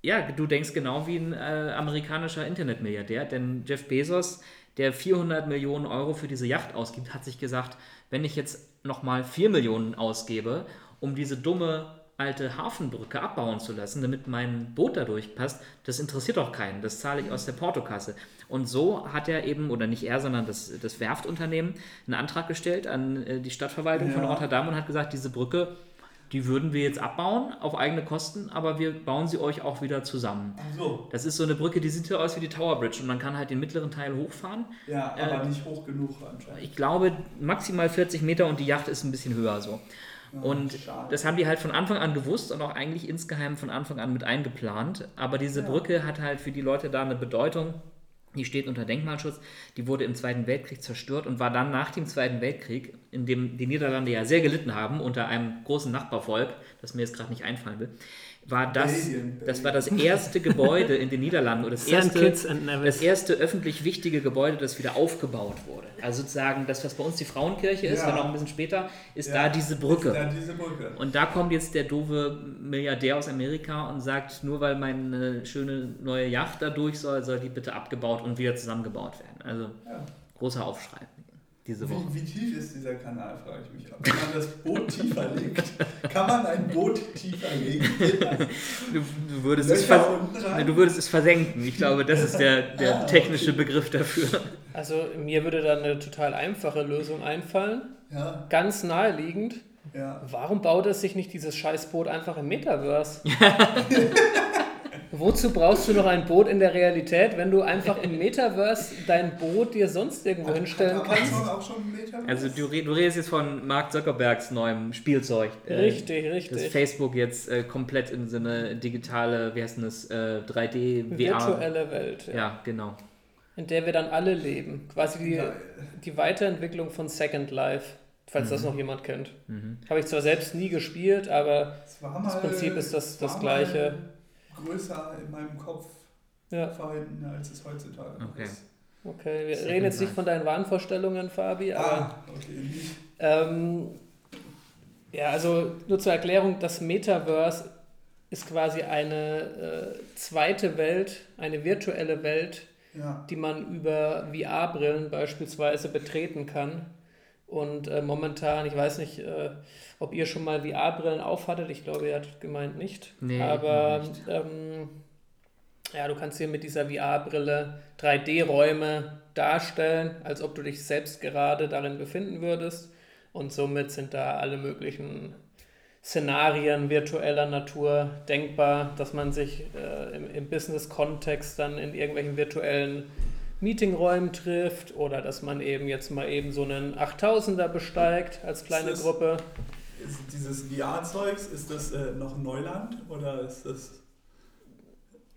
Ja, du denkst genau wie ein äh, amerikanischer Internetmilliardär, denn Jeff Bezos, der 400 Millionen Euro für diese Yacht ausgibt, hat sich gesagt, wenn ich jetzt nochmal 4 Millionen ausgebe, um diese dumme alte Hafenbrücke abbauen zu lassen, damit mein Boot da durchpasst, das interessiert doch keinen. Das zahle ich aus der Portokasse. Und so hat er eben, oder nicht er, sondern das, das Werftunternehmen, einen Antrag gestellt an äh, die Stadtverwaltung von Ja. Rotterdam und hat gesagt, diese Brücke, die würden wir jetzt abbauen auf eigene Kosten, aber wir bauen sie euch auch wieder zusammen. Ach so. Das ist so eine Brücke, die sieht so aus wie die Tower Bridge und man kann halt den mittleren Teil hochfahren. Ja, aber nicht hoch genug anscheinend. Ich glaube maximal 40 Meter und die Yacht ist ein bisschen höher so. Und schade. das haben die halt von Anfang an gewusst und auch eigentlich insgeheim von Anfang an mit eingeplant. Aber diese Brücke hat halt für die Leute da eine Bedeutung. Die steht unter Denkmalschutz. Die wurde im Zweiten Weltkrieg zerstört und war dann nach dem Zweiten Weltkrieg, in dem die Niederlande ja sehr gelitten haben unter einem großen Nachbarvolk, das mir jetzt gerade nicht einfallen will, war das, Belgien, das war das erste Gebäude in den Niederlanden oder das St. erste, das erste öffentlich wichtige Gebäude, das wieder aufgebaut wurde. Also sozusagen das, was bei uns die Frauenkirche ist, Ja. dann auch ein bisschen später, ist Ja, da diese Brücke. Ist da diese Brücke. Und da kommt jetzt der doofe Milliardär aus Amerika und sagt, nur weil meine schöne neue Yacht da durch soll, soll die bitte abgebaut und wieder zusammengebaut werden. Also Ja. großer Aufschrei diese Woche. Wie, wie tief ist dieser Kanal, frage ich mich. Wenn man das Boot tiefer legt, kann man ein Boot tiefer legen? [LAUGHS] Du, du, würdest es du würdest es versenken. Ich glaube, das ist der, der Ah, technische Begriff dafür. Also mir würde da eine total einfache Lösung einfallen. Ja, Ganz naheliegend. ja. Warum baut es sich nicht dieses Scheißboot einfach im Metaverse? [LAUGHS] Wozu brauchst du noch ein Boot in der Realität, wenn du einfach im Metaverse dein Boot dir sonst irgendwo hinstellen Hat kannst? Auch schon Meter? Also du, du redest jetzt von Mark Zuckerbergs neuem Spielzeug. äh, Richtig, Das richtig. Facebook jetzt äh, komplett in so eine digitale, wie heißt denn das, äh, 3D, VR. Virtuelle Welt, ja. Ja, genau. in der wir dann alle leben. Quasi die, die Weiterentwicklung von Second Life, falls Mhm. das noch jemand kennt. Habe ich zwar selbst nie gespielt, aber Das, Das Prinzip ist das- das Gleiche. Größer in meinem Kopf ja, vorhanden, als es heutzutage Okay. ist. okay. Wir Second reden jetzt nicht von deinen Wahnvorstellungen, Fabi, aber Ah, okay, ähm, ja, also nur zur Erklärung, das Metaverse ist quasi eine äh, zweite Welt, eine virtuelle Welt, Ja. die man über VR-Brillen beispielsweise betreten kann. Und äh, momentan, ich weiß nicht, äh, ob ihr schon mal VR-Brillen aufhattet. Ich glaube, ihr hattet gemeint nicht. Nee, Aber nicht. Ähm, ja, du kannst hier mit dieser VR-Brille 3D-Räume darstellen, als ob du dich selbst gerade darin befinden würdest. Und somit sind da alle möglichen Szenarien virtueller Natur denkbar, dass man sich äh, im, im Business-Kontext dann in irgendwelchen virtuellen Meetingräumen trifft oder dass man eben jetzt mal eben so einen 8000er besteigt als kleine das- Gruppe. Ist dieses VR-Zeugs, ist das äh, noch Neuland oder ist das.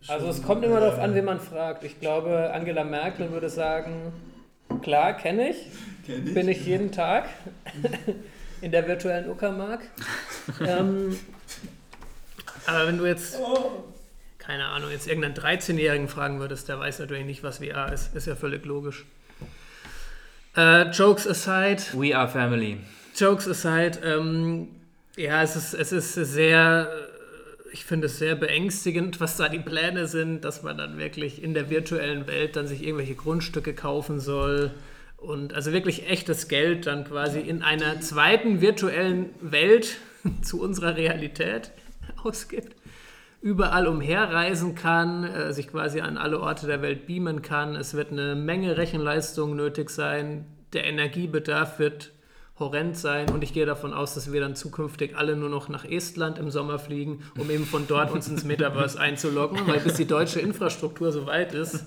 Also es kommt immer darauf äh, an, wen man fragt. Ich glaube, Angela Merkel würde sagen, klar, kenne ich, kenn bin ich jeden Tag [LAUGHS] in der virtuellen Uckermark. [LAUGHS] ähm, aber wenn du jetzt, Oh. Keine Ahnung, jetzt irgendeinen 13-Jährigen fragen würdest, der weiß natürlich nicht, was VR ist. Ist ja völlig logisch. Äh, Jokes aside, We are family. Jokes aside, ähm, ja, es ist, es ist sehr, ich finde es sehr beängstigend, was da die Pläne sind, dass man dann wirklich in der virtuellen Welt dann sich irgendwelche Grundstücke kaufen soll und also wirklich echtes Geld dann quasi in einer zweiten virtuellen Welt [LAUGHS] zu unserer Realität [LAUGHS] ausgibt überall umherreisen kann, äh, sich quasi an alle Orte der Welt beamen kann. Es wird eine Menge Rechenleistung nötig sein. Der Energiebedarf wird horrend sein und ich gehe davon aus, dass wir dann zukünftig alle nur noch nach Estland im Sommer fliegen, um eben von dort uns ins Metaverse einzuloggen, weil bis die deutsche Infrastruktur so weit ist,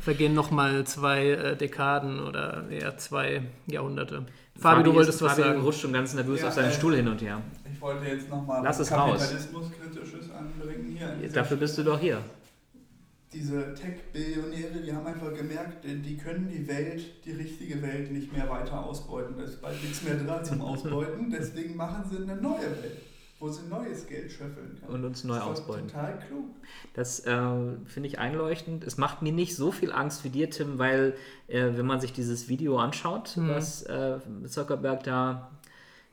vergehen nochmal zwei äh, Dekaden oder eher zwei Jahrhunderte. Fabi, du wolltest ist, was Fabi sagen. rutscht schon ganz nervös Ja, auf seinen äh, Stuhl hin und her. Ich wollte jetzt nochmal Lass es raus. Anbringen hier. Dafür bist du doch hier. Diese Tech-Billionäre, die haben einfach gemerkt, die die können die Welt, die richtige Welt nicht mehr weiter ausbeuten. Da ist bald nichts mehr dran zum Ausbeuten. Deswegen machen sie eine neue Welt, wo sie neues Geld schöffeln können. Und uns neu das ausbeuten. Total klug. Das äh, finde ich einleuchtend. Es macht mir nicht so viel Angst wie dir, Tim, weil äh, wenn man sich dieses Video anschaut, Mhm. was äh, Zuckerberg da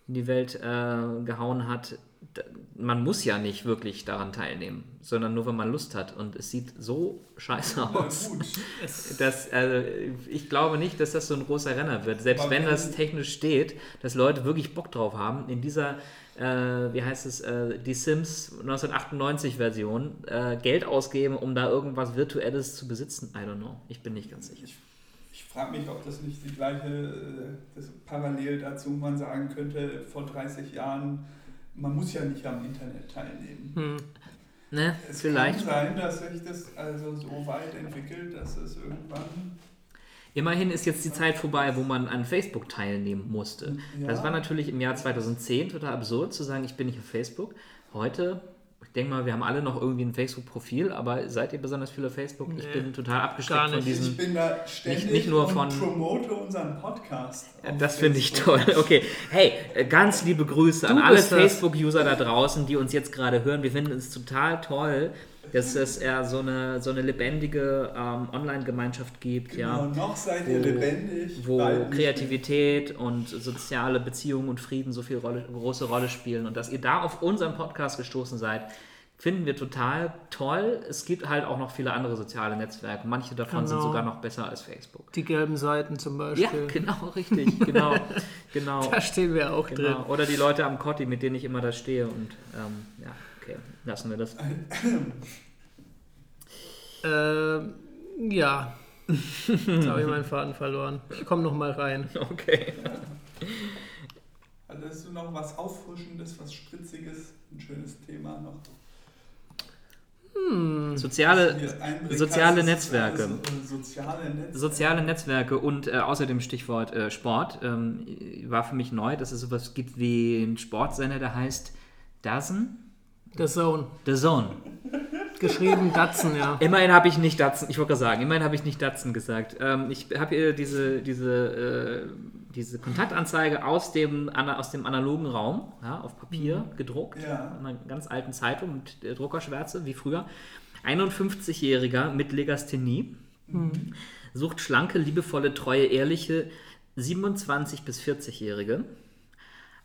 in die Welt äh, gehauen hat, man muss ja nicht wirklich daran teilnehmen, sondern nur, wenn man Lust hat. Und es sieht so scheiße Na aus. gut. Das, also, ich glaube nicht, dass das so ein großer Renner wird. Selbst Aber wenn das technisch steht, dass Leute wirklich Bock drauf haben, in dieser, äh, wie heißt es, äh, die Sims 1998-Version äh, Geld ausgeben, um da irgendwas Virtuelles zu besitzen. I don't know. Ich bin nicht ganz sicher. Ich, ich frage mich, ob das nicht die gleiche, äh, das parallel dazu man sagen könnte, vor 30 Jahren, man muss ja nicht am Internet teilnehmen. Hm. Ne? Es Vielleicht. kann sein, dass sich das also so weit entwickelt, dass es irgendwann. Immerhin ist jetzt die Zeit vorbei, wo man an Facebook teilnehmen musste. Ja. Das war natürlich im Jahr 2010 total absurd zu sagen, ich bin nicht auf Facebook. Heute, ich denke mal, wir haben alle noch irgendwie ein Facebook-Profil, aber seid ihr besonders viel auf Facebook? Ich Nee, bin total abgeschreckt gar von nicht. diesen Ich bin da ständig nicht nur und von- promote unseren Podcast. Das finde ich toll. Okay, hey, äh, ganz liebe Grüße an Du alle bist das. Facebook-User da draußen, die uns jetzt gerade hören. Wir finden es total toll, dass es eher so eine, so eine lebendige ähm, Online-Gemeinschaft gibt, Genau, ja, noch seid ihr Wo- lebendig. wo Kreativität und soziale Beziehungen und Frieden so viel Rolle, große Rolle spielen. Und dass ihr da auf unseren Podcast gestoßen seid, finden wir total toll. Es gibt halt auch noch viele andere soziale Netzwerke. Manche davon sind Genau. sogar noch besser als Facebook. Die gelben Seiten zum Ja, Beispiel. genau, richtig, genau, [LAUGHS] genau. Da stehen wir auch Genau. drin. Oder die Leute am Kotti, mit denen ich immer da stehe. Und ähm, ja, lassen wir das. [LAUGHS] Ähm, ja. Jetzt habe ich meinen Faden verloren. Ich komme noch mal rein. [LAUGHS] Okay. Hattest du noch was Auffrischendes, was Spritziges, ein schönes Thema noch? Soziale, einbringen soziale ist Netzwerke. äh, soziale Netzwerke. soziale Netzwerke und äh, außerdem Stichwort äh, Sport ähm, war für mich neu, dass es sowas gibt wie einen Sportsender, der heißt Dazen? The Zone. The Zone. Geschrieben Datsen, ja. Immerhin habe ich nicht Datsen, ich wollte gerade sagen, immerhin habe ich nicht Datsen gesagt. Ähm, ich habe hier diese, diese, äh, diese Kontaktanzeige aus dem, aus dem analogen Raum ja, auf Papier gedruckt, Ja. in einer ganz alten Zeitung mit äh, Druckerschwärze, wie früher. 51-Jähriger mit Legasthenie sucht schlanke, liebevolle, treue, ehrliche 27- bis 40-Jährige.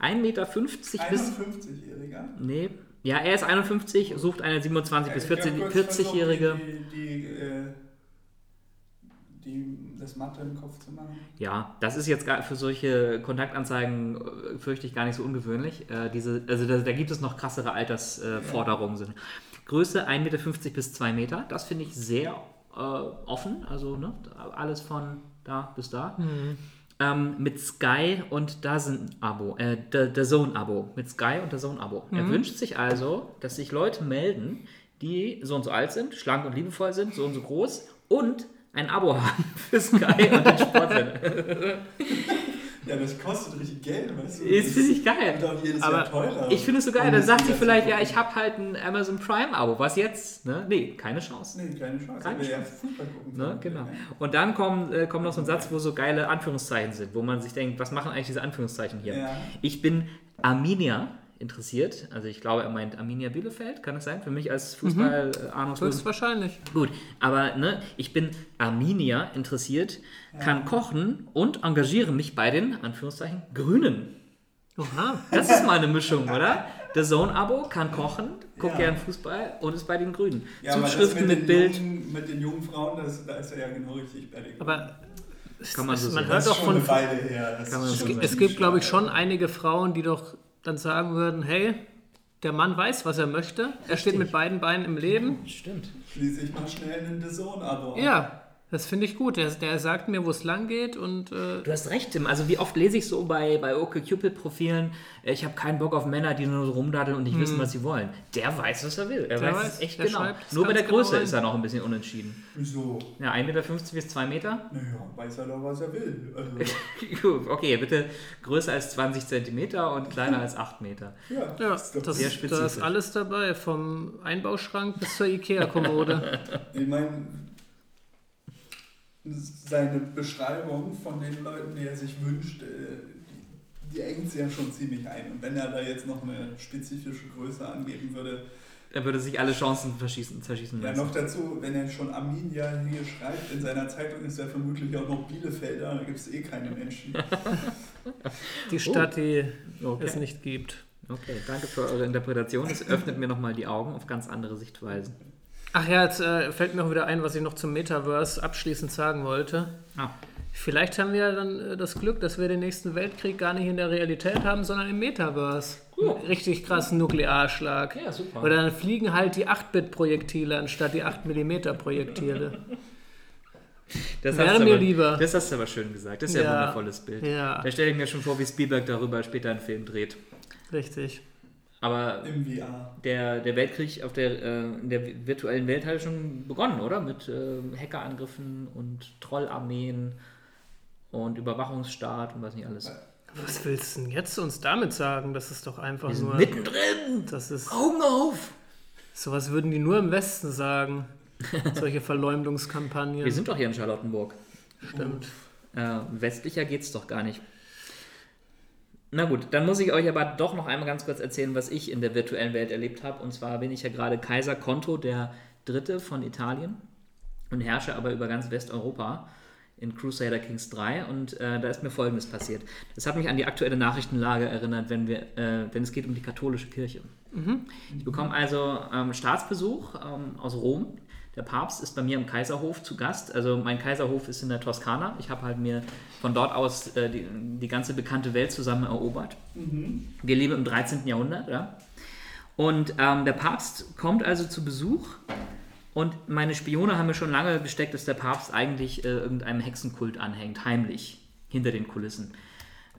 1,50 Meter bis... 51-Jähriger. Nee, ja, er ist 51, sucht eine 27- bis Ich hab kurz 40 versucht, 40-Jährige. Die, die, äh, die, das Mathe im Kopf zu machen. Ja, das ist jetzt für solche Kontaktanzeigen, äh, fürchte ich, gar nicht so ungewöhnlich. Äh, diese, also da, da gibt es noch krassere Altersforderungen. Sind. Größe 1,50 Meter bis 2 Meter, das finde ich sehr äh, offen. Also ne, alles von da bis da. Ähm, mit Sky und DAZN-Abo, äh, der, Zone-Abo. Mit Sky und der Zone-Abo. Er wünscht sich also, dass sich Leute melden, die so und so alt sind, schlank und liebevoll sind, so und so groß und ein Abo [LAUGHS] haben für Sky und den Sportsender. [LAUGHS] Ja, das kostet richtig Geld, weißt du? Ist finde ich wird geil. auch jedes Aber Jahr teurer. Ich finde es so geil. Dann das sagt sie vielleicht, ja, ich habe halt ein Amazon Prime-Abo. Was jetzt? Ne? Nee, keine Chance. Nee, keine Chance. Keine Keine ja Chance. Fußball gucken. Ne? Genau. Und dann kommt, äh, kommt noch so ein Satz, wo so geile Anführungszeichen sind, wo man sich denkt, was machen eigentlich diese Anführungszeichen hier? Ja. Ich bin Arminia interessiert. Also ich glaube, er meint Arminia Bielefeld, kann das sein? Für mich als Fußball äh, ahnungslos. Höchstwahrscheinlich. Gut, aber ne, ich bin Arminia interessiert, kann kochen und engagiere mich bei den, Anführungszeichen, Grünen. Oha. Das ist mal eine Mischung, oder? Der Zone-Abo kann kochen, guckt Ja. gern Fußball und ist bei den Grünen. Ja, Zuschriften mit, den Bild. Jungen, mit den jungen Frauen, das, da ist er ja genau richtig bei den Aber Kann man es, so man hört doch von her. Es ziemlich gibt, glaube ich, schon einige Frauen, die doch dann sagen würden, hey, der Mann weiß, was er möchte. Er steht mit beiden Beinen im Leben. Stimmt. Schließlich mal schnell ein DAZN-Abo. Ja, das finde ich gut. Der, der sagt mir, wo es lang geht und äh, Du hast recht, Tim. Also wie oft lese ich so bei, bei OkCupid-Profilen, äh, ich habe keinen Bock auf Männer, die nur so rumdaddeln und nicht wissen, was sie wollen. Der weiß, was er will. Er Hm. Der weiß, weiß, es echt der genau. Nur bei der Größe genau ist er noch ein bisschen unentschieden. Wieso? Ja, 1,50 Meter bis 2 Meter? Naja, weiß er doch, was er will. Also, [LAUGHS] okay, bitte größer als 20 Zentimeter und kleiner als 8 Meter. ja, ja, ist doch- das, sehr da ist spezifisch. alles dabei, vom Einbauschrank bis zur Ikea-Kommode. Ich meine, seine Beschreibung von den Leuten, die er sich wünscht, äh, die, die engt es ja schon ziemlich ein. Und wenn er da jetzt noch eine spezifische Größe angeben würde, Er würde sich alle Chancen verschießen, zerschießen ja lassen. noch dazu, wenn er schon Arminia hier schreibt, in seiner Zeitung ist er vermutlich auch noch Bielefelder, da gibt es eh keine Menschen. [LAUGHS] Die Stadt, die Okay. es nicht gibt. Okay, danke für eure Interpretation. Es öffnet mir nochmal die Augen auf ganz andere Sichtweisen. Ach ja, jetzt äh, fällt mir auch wieder ein, was ich noch zum Metaverse abschließend sagen wollte. Ah, Vielleicht haben wir ja dann äh, das Glück, dass wir den nächsten Weltkrieg gar nicht in der Realität haben, sondern im Metaverse. Richtig krassen Nuklearschlag. ja, super. Oder dann fliegen halt die 8-Bit-Projektile anstatt die 8-mm-Projektile. Das Wäre hast du mir aber, lieber. Das hast du aber schön gesagt. Das ist ja, ein Ja. wundervolles Bild. Ja, Da stelle ich mir schon vor, wie Spielberg darüber später einen Film dreht. richtig. Aber Im VR. der, der Weltkrieg auf der, äh, in der virtuellen Welt hat schon begonnen, oder? Mit äh, Hackerangriffen und Trollarmeen und Überwachungsstaat und was nicht alles. Was willst du denn jetzt uns damit sagen? Das ist doch einfach Wir sind nur. mittendrin! Das ist. Augen auf! Sowas würden die nur im Westen sagen. [LAUGHS] Solche Verleumdungskampagnen. Wir sind doch hier in Charlottenburg. Stimmt. Äh, westlicher geht's doch gar nicht. Na gut, dann muss ich euch aber doch noch einmal ganz kurz erzählen, was ich in der virtuellen Welt erlebt habe. Und zwar bin ich ja gerade Kaiser Konto, der Dritte von Italien und herrsche aber über ganz Westeuropa in Crusader Kings 3 und äh, da ist mir Folgendes passiert. Das hat mich an die aktuelle Nachrichtenlage erinnert, wenn, wir, äh, wenn es geht um die katholische Kirche. Ich bekomme also ähm, Staatsbesuch ähm, aus Rom. Der Papst ist bei mir im Kaiserhof zu Gast. Also mein Kaiserhof ist in der Toskana. Ich habe halt mir von dort aus äh, die, die ganze bekannte Welt zusammen erobert. Wir leben im 13. Jahrhundert. Ja? Und ähm, der Papst kommt also zu Besuch und meine Spione haben mir schon lange gesteckt, dass der Papst eigentlich äh, irgendeinem Hexenkult anhängt, heimlich, hinter den Kulissen.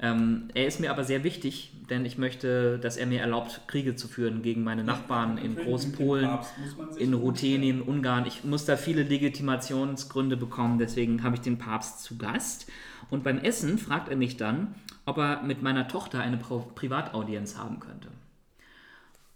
Ähm, er ist mir aber sehr wichtig, denn ich möchte, dass er mir erlaubt, Kriege zu führen gegen meine Nachbarn in Großpolen, in Ruthenien, Ungarn. Ich muss da viele Legitimationsgründe bekommen, deswegen habe ich den Papst zu Gast. Und beim Essen fragt er mich dann, ob er mit meiner Tochter eine Privataudienz haben könnte.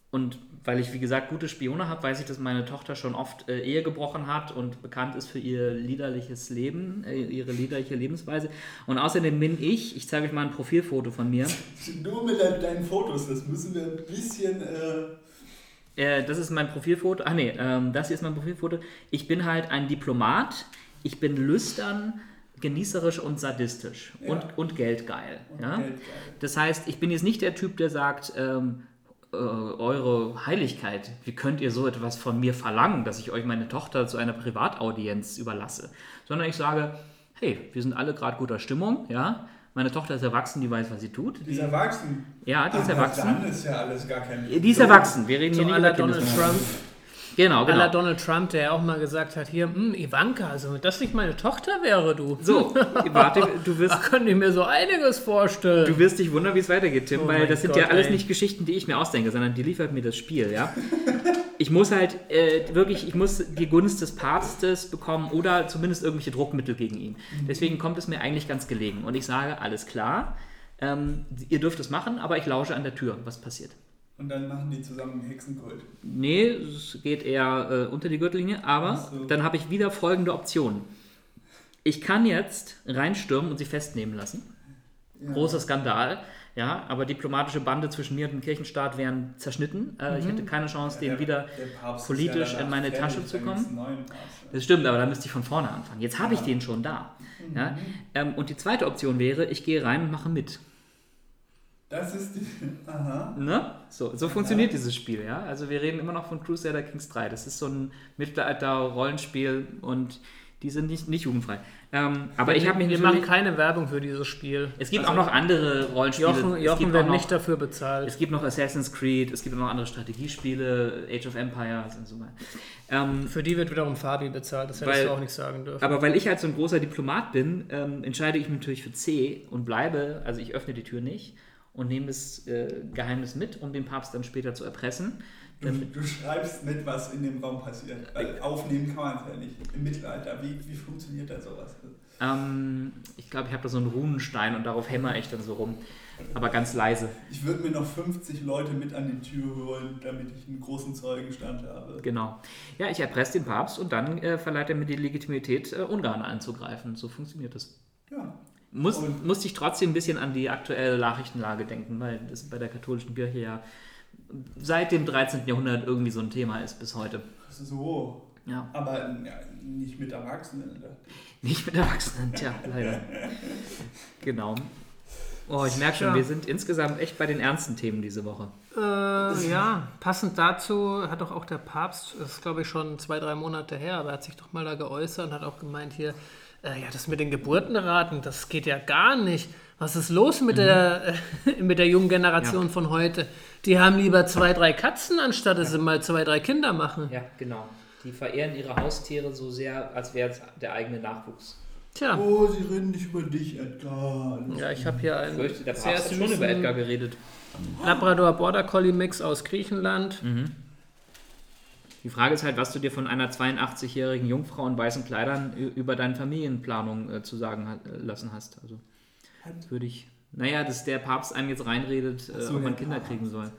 Und weil ich, wie gesagt, gute Spione habe, weiß ich, dass meine Tochter schon oft äh, Ehe gebrochen hat und bekannt ist für ihr liederliches Leben, äh, ihre liederliche Lebensweise. Und außerdem bin ich, ich zeige euch mal ein Profilfoto von mir. Nur mit deinen- Fotos, das müssen wir ein bisschen. Äh, Äh, das ist mein Profilfoto. Ach nee, ähm, das hier ist mein Profilfoto. Ich bin halt ein Diplomat. Ich bin lüstern, genießerisch und sadistisch Ja. und, und geldgeil. und ja? Geldgeil. Das heißt, ich bin jetzt nicht der Typ, der sagt, ähm, äh, eure Heiligkeit, wie könnt ihr so etwas von mir verlangen, dass ich euch meine Tochter zu einer Privataudienz überlasse? Sondern ich sage, hey, wir sind alle gerade guter Stimmung, ja. Meine Tochter ist erwachsen, die weiß, was sie tut. Die ist erwachsen. ja, die ist erwachsen. Dann ist ja alles gar kein Die ist erwachsen. Wir reden So hier nicht über Donald. Trump. Genau, genau. Donald Trump, der ja auch mal gesagt hat, hier, hm, Ivanka, also wenn das nicht meine Tochter wäre, du. So, [LAUGHS] warte, du wirst Da könnte ich mir so einiges vorstellen. Du wirst dich wundern, wie es weitergeht, Tim, Oh weil das sind Gott, ja alles ey. nicht Geschichten, die ich mir ausdenke, sondern die liefert mir das Spiel, ja. Ich muss halt äh, wirklich, ich muss die Gunst des Papstes bekommen oder zumindest irgendwelche Druckmittel gegen ihn. Deswegen kommt es mir eigentlich ganz gelegen. Und ich sage, alles klar, ähm, ihr dürft es machen, aber ich lausche an der Tür, was passiert. Und dann machen die zusammen einen Hexenkult. Nee, es geht eher äh, unter die Gürtellinie, aber so. dann habe ich wieder folgende Optionen. Ich kann jetzt reinstürmen und sie festnehmen lassen. Ja. Großer Skandal, ja, aber diplomatische Bande zwischen mir und dem Kirchenstaat wären zerschnitten. Äh, Ich hätte keine Chance, dem wieder. politisch ja in meine Tasche zu kommen. Das stimmt, aber da müsste ich von vorne anfangen. Jetzt habe ich Ja. den schon da. Ja? Ähm, und die zweite Option wäre, ich gehe rein und mache mit. Das ist die. [LAUGHS] Aha. Ne? So, so funktioniert dieses Spiel, ja. Also wir reden immer noch von Crusader Kings 3. Das ist so ein Mittelalter-Rollenspiel und die sind nicht, nicht jugendfrei. Ähm, aber ich habe mich Wir machen keine Werbung für dieses Spiel. Es gibt Also, auch noch andere Rollenspiele. Jochen, es Jochen gibt wird noch, nicht dafür bezahlt. Es gibt noch Assassin's Creed, es gibt auch noch andere Strategiespiele, Age of Empires und so weiter. Ähm, Für die wird wiederum Fabi bezahlt, das hättest Weil- du auch nicht sagen dürfen. aber weil ich halt so ein großer Diplomat bin, ähm, entscheide ich mich natürlich für C und bleibe, also ich öffne die Tür nicht und nehme das äh, Geheimnis mit, um den Papst dann später zu erpressen. Du, du schreibst mit, was in dem Raum passiert. Weil aufnehmen kann man es ja nicht. Im Mittelalter, wie, wie funktioniert da sowas? Ähm, ich glaube, ich habe da so einen Runenstein und darauf hämmer ich dann so rum. Aber ganz leise. Ich würde mir noch 50 Leute mit an die Tür holen, damit ich einen großen Zeugenstand habe. Genau. Ja, ich erpresse den Papst und dann äh, verleiht er mir die Legitimität, äh, Ungarn anzugreifen. So funktioniert das. Ja. Muss, Und- musste ich trotzdem ein bisschen an die aktuelle Nachrichtenlage denken, weil das bei der katholischen Kirche ja seit dem 13. Jahrhundert irgendwie so ein Thema ist bis heute. So. Ja, Aber ja, nicht mit Erwachsenen. dachte ich. nicht mit Erwachsenen, tja, leider. [LAUGHS] Genau. Oh, ich merke schon, Tja. wir sind insgesamt echt bei den ernsten Themen diese Woche. Äh, ja, passend dazu hat doch auch der Papst, das ist glaube ich schon zwei, drei Monate her, aber er hat sich doch mal da geäußert und hat auch gemeint hier, äh, ja, das mit den Geburtenraten, das geht ja gar nicht. Was ist los mit, der, äh, [LAUGHS] mit der jungen Generation Ja. von heute? Die haben lieber zwei, drei Katzen, anstatt dass sie mal zwei, drei Kinder machen. Ja, genau. Die verehren ihre Haustiere so sehr, als wäre es der eigene Nachwuchs. Tja, Oh, sie reden nicht über dich, Edgar. ja, ich habe hier Ich einen fürchte, der Papst hat schon über Edgar geredet. Labrador Border Collie Mix aus Griechenland. Die Frage ist halt, was du dir von einer 82-jährigen Jungfrau in weißen Kleidern über deine Familienplanung äh, zu sagen hat, äh, lassen hast. Also würde ich. Naja, dass der Papst einem jetzt reinredet, äh, ob man der Kinder Papst. kriegen soll.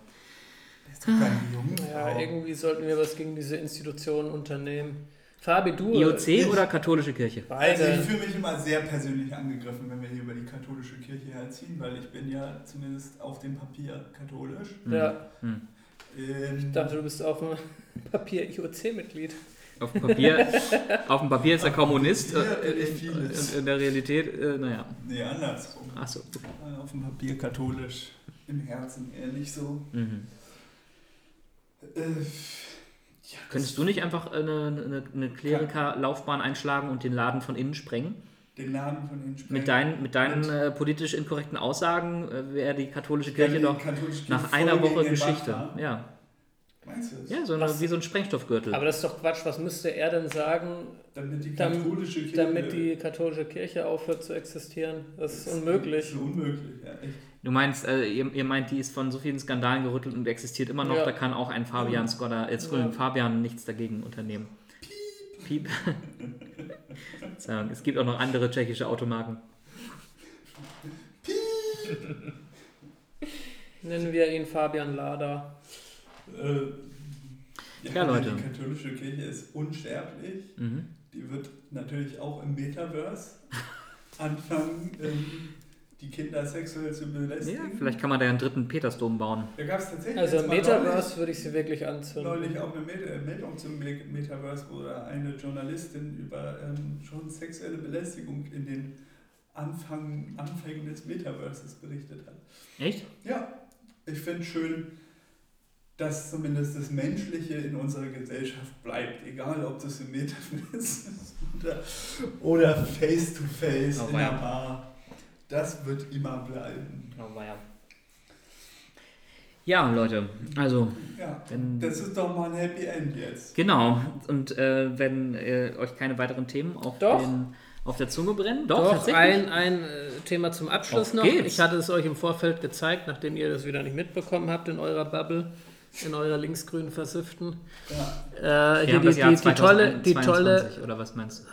Das ist doch keine [LAUGHS] Jungfrau. Ja, irgendwie sollten wir was gegen diese Institutionen unternehmen. Fabi, du. IOC oder katholische Kirche? Also ich Beide. fühle mich immer sehr persönlich angegriffen, wenn wir hier über die katholische Kirche herziehen, weil ich bin ja zumindest auf dem Papier katholisch. Ja, Hm. Ähm, ich dachte, du bist auf dem Papier IOC-Mitglied. Auf dem Papier, auf dem Papier ist er Kommunist äh, in, in, in der Realität, äh, naja. nee, andersrum. Achso. Auf dem Papier katholisch, im Herzen eher nicht so. Mhm. Äh, ja, Könntest du nicht einfach eine, eine, eine Klerikerlaufbahn einschlagen und den Laden von innen sprengen? den Laden von den Sprengen- Mit deinen, mit deinen Mit- äh, politisch inkorrekten Aussagen äh, wäre die katholische Kirche doch katholische nach einer Woche Geschichte. Ja, Meinst du das? ja so eine, Was? wie so ein Sprengstoffgürtel. Aber das ist doch Quatsch. Was müsste er denn sagen, Damit die katholische Kirche. damit die katholische Kirche aufhört zu existieren? Das ist unmöglich. Das ist unmöglich, ja. Echt. Du meinst, äh, ihr, ihr meint, die ist von so vielen Skandalen gerüttelt und existiert immer noch. Ja. Da kann auch ein Fabian Skoda, äh, Ja. Fabian nichts dagegen unternehmen. Piep. [LAUGHS] Verzeihung, es gibt auch noch andere tschechische Automarken. Nennen wir ihn Fabian Lada. Äh, Ja, Leute. Die katholische Kirche ist unsterblich. Mhm. Die wird natürlich auch im Metaverse anfangen, ähm, die Kinder sexuell zu Ja, belästigen. vielleicht kann man da ja einen dritten Petersdom bauen. Da gab es tatsächlich Also im Metaverse würde ich sie wirklich anzünden. neulich auch eine Met- Meldung zum Me- Metaverse, wo eine Journalistin über ähm, schon sexuelle Belästigung in den Anfang, Anfängen des Metaverses berichtet hat. Echt? Ja, ich finde schön, dass zumindest das Menschliche in unserer Gesellschaft bleibt, egal ob das im Metaverse ist oder, oder face-to-face Oh, in weia. Bar. Das wird immer bleiben. Oh, ja. Ja, Leute, also Ja, Wenn- das ist doch mal ein Happy End jetzt. genau. Und äh, wenn äh, euch keine weiteren Themen auf, Doch. Den, auf der Zunge brennen, doch, Doch, tatsächlich. ein, ein äh, Thema zum Abschluss Auf noch. geht's. Ich hatte es euch im Vorfeld gezeigt, nachdem ihr das wieder nicht mitbekommen habt in eurer Bubble, in eurer linksgrünen Versifften. Ja. Äh, hier die, das Jahr die, die tolle, die 2022, tolle, oder was meinst du?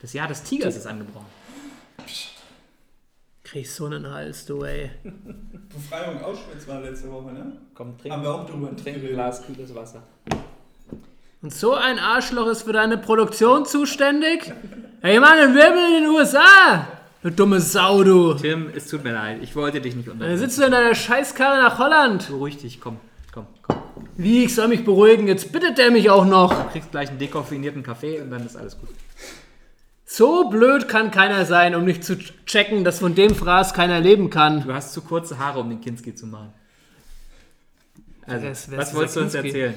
Das Jahr des Tigers ist angebrochen. kriegst so einen Hals, du ey. [LAUGHS] Befreiung Auschwitz war letzte Woche, ne? Komm, Haben wir auch drüber trink ein. Glas kühles Wasser. Und so ein Arschloch ist für deine Produktion zuständig? Hey Mann, ein Wirbel in den USA! Du dumme Sau, du! Tim, es tut mir leid, ich wollte dich nicht Dann unterbrechen. sitzt du in deiner Scheißkarre nach Holland. Beruhig dich, komm, komm, komm. Wie, ich soll mich beruhigen? Jetzt bittet der mich auch noch. Du kriegst gleich einen dekoffeinierten Kaffee und dann ist alles gut. So blöd kann keiner sein, um nicht zu checken, dass von dem Fraß keiner leben kann. Du hast zu kurze Haare, um den Kinski zu machen. Also, was ist wolltest du uns erzählen?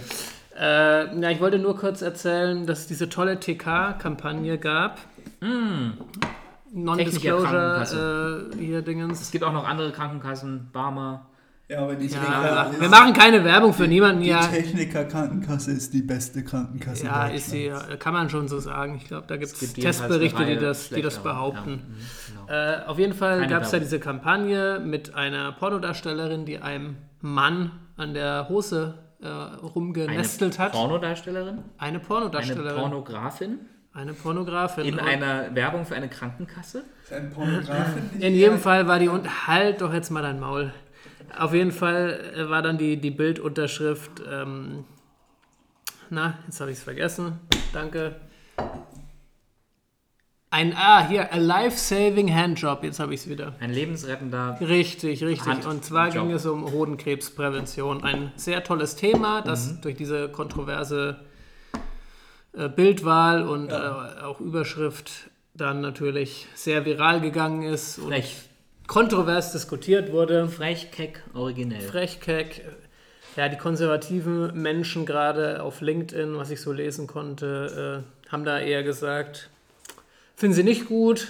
Äh, ja, ich wollte nur kurz erzählen, dass es diese tolle TK-Kampagne gab. Non-Disclosure äh, hier Es Dingens. gibt auch noch andere Krankenkassen, Barmer. Ja, aber die Ja, wir machen keine Werbung für niemanden. Die Ja, Techniker Krankenkasse ist die beste Krankenkasse ja ist sie, kann man schon so sagen. Ich glaube, da gibt es gibt jedenfalls Testberichte, eine die das, die das behaupten. ja. Mhm, genau. Äh, auf jeden Fall gab es da diese Kampagne mit einer Pornodarstellerin, die einem Mann an der Hose äh, rumgenestelt eine hat. Pornodarstellerin, Eine eine Pornodarstellerin. Pornografin eine Pornografin. in einer Werbung für eine Krankenkasse. Ist ein Pornografin in jedem Fall war die und halt doch jetzt mal dein Maul. Auf jeden Fall äh, war dann die, die Bildunterschrift. Ähm, na, jetzt habe ich es vergessen. Danke. Ein, ah, hier, a life-saving handjob. Jetzt habe ich es wieder. Ein lebensrettender. Richtig, richtig. Hand- Und zwar Job. ging es um Hodenkrebsprävention. Ein sehr tolles Thema, das Mhm. durch diese kontroverse äh, Bildwahl und äh, auch Überschrift dann natürlich sehr viral gegangen ist und Frech. kontrovers diskutiert wurde. Frech, keck, originell. Frechkeck. Ja, die konservativen Menschen gerade auf LinkedIn, was ich so lesen konnte, äh, haben da eher gesagt, finden sie nicht gut,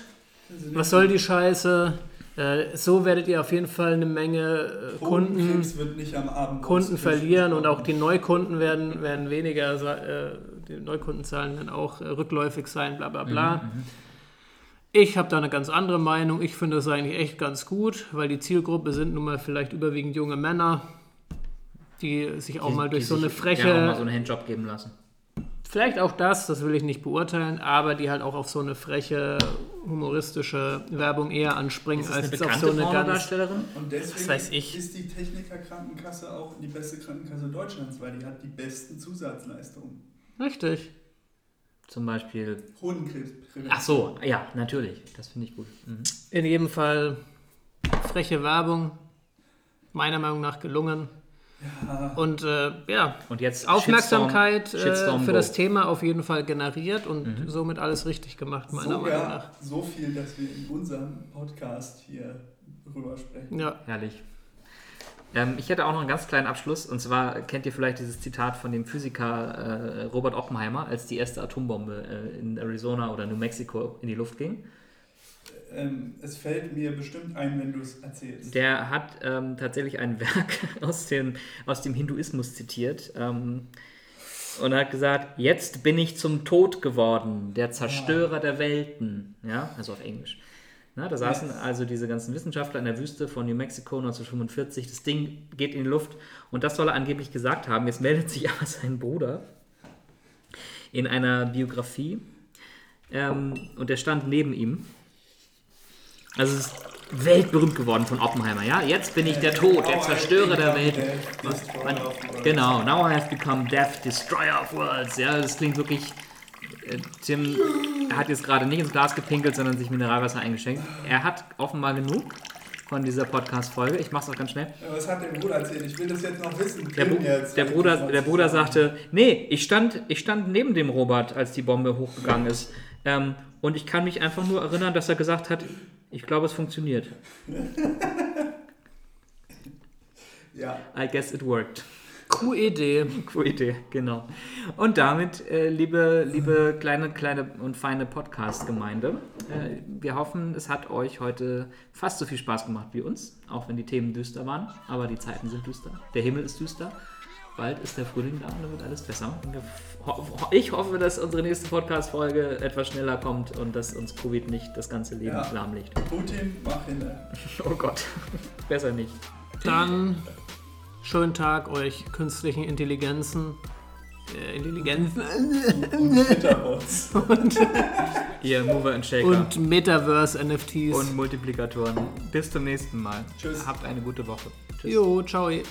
was soll die Scheiße? Äh, so werdet ihr auf jeden Fall eine Menge äh, Kunden, Hodenkrebs wird nicht am Abend Kunden verlieren und auch die Neukunden werden, werden weniger, äh, die Neukundenzahlen werden auch äh, rückläufig sein, bla bla bla. Ich habe da eine ganz andere Meinung. Ich finde das eigentlich echt ganz gut, weil die Zielgruppe sind nun mal vielleicht überwiegend junge Männer, die sich auch Die- mal durch so eine freche, gerne auch mal so einen Handjob geben lassen. vielleicht auch das, das will ich nicht beurteilen, aber die halt auch auf so eine freche, humoristische Werbung eher anspringen, Ist als auf so eine ganz... Und deswegen weiß ich. ist die Techniker Krankenkasse auch die beste Krankenkasse Deutschlands, weil die hat die besten Zusatzleistungen. Richtig. Zum Beispiel. Hodenkrebsprävention. Ach so, ja, natürlich. Das finde ich gut. Mhm. In jedem Fall freche Werbung, meiner Meinung nach gelungen. Und äh, ja, Und jetzt Aufmerksamkeit Shitstorm- äh, Shitstorm für go. das Thema auf jeden Fall generiert und somit alles richtig gemacht, meiner Meinung nach. Sogar so viel, dass wir in unserem Podcast hier drüber sprechen. Ja, Herrlich. Ähm, ich hätte auch noch einen ganz kleinen Abschluss. Und zwar kennt ihr vielleicht dieses Zitat von dem Physiker äh, Robert Oppenheimer, als die erste Atombombe äh, in Arizona oder New Mexico in die Luft ging. Ähm, es fällt mir bestimmt ein, wenn du es erzählst. Der hat ähm, tatsächlich ein [LAUGHS] Werk aus dem, aus dem Hinduismus zitiert ähm, und hat gesagt, jetzt bin ich zum Tod geworden, der Zerstörer der Welten. Ja, also auf Englisch. Na, da saßen also diese ganzen Wissenschaftler in der Wüste von New Mexico 1945. Das Ding geht in die Luft und das soll er angeblich gesagt haben. Jetzt meldet sich [LAUGHS] aber sein Bruder in einer Biografie ähm, und der stand neben ihm. Also es ist weltberühmt geworden von Oppenheimer, ja? Jetzt bin ich der Tod, der Zerstörer der Welt. Man, genau, now I have become Death, Destroyer of Worlds. Ja, das klingt wirklich. Tim hat jetzt gerade nicht ins Glas gepinkelt, sondern sich Mineralwasser eingeschenkt. Er hat offenbar genug von dieser Podcast-Folge. Ich mach's auch ganz schnell. Was hat der Bruder erzählt? Ich will das jetzt noch wissen. Der, jetzt, der, Bruder, der Bruder sagte, nee, ich stand, ich stand neben dem Robert, als die Bombe hochgegangen ist. Ähm, und ich kann mich einfach nur erinnern, dass er gesagt hat, ich glaube, es funktioniert. [LAUGHS] Ja, I guess it worked. QED. Idee, genau. Und damit, äh, liebe, liebe kleine, kleine und feine Podcast-Gemeinde, äh, wir hoffen, es hat euch heute fast so viel Spaß gemacht wie uns, auch wenn die Themen düster waren, aber die Zeiten sind düster. Der Himmel ist düster. Bald ist der Frühling da und dann wird alles besser. Ho ich hoffe, dass unsere nächste Podcast-Folge etwas schneller kommt und dass uns Covid nicht das ganze Leben Ja. lahmlegt. Putin, mach hin. [LAUGHS] Oh Gott, [LAUGHS] besser nicht. Dann schönen Tag euch künstlichen Intelligenzen. Äh, Intelligenzen Und Twitter-Bots. [LAUGHS] Ihr Mover and Shaker. und Metaverse-NFTs. und Multiplikatoren. Bis zum nächsten Mal. Tschüss. Habt eine gute Woche. Tschüss. Jo, ciao. Ja.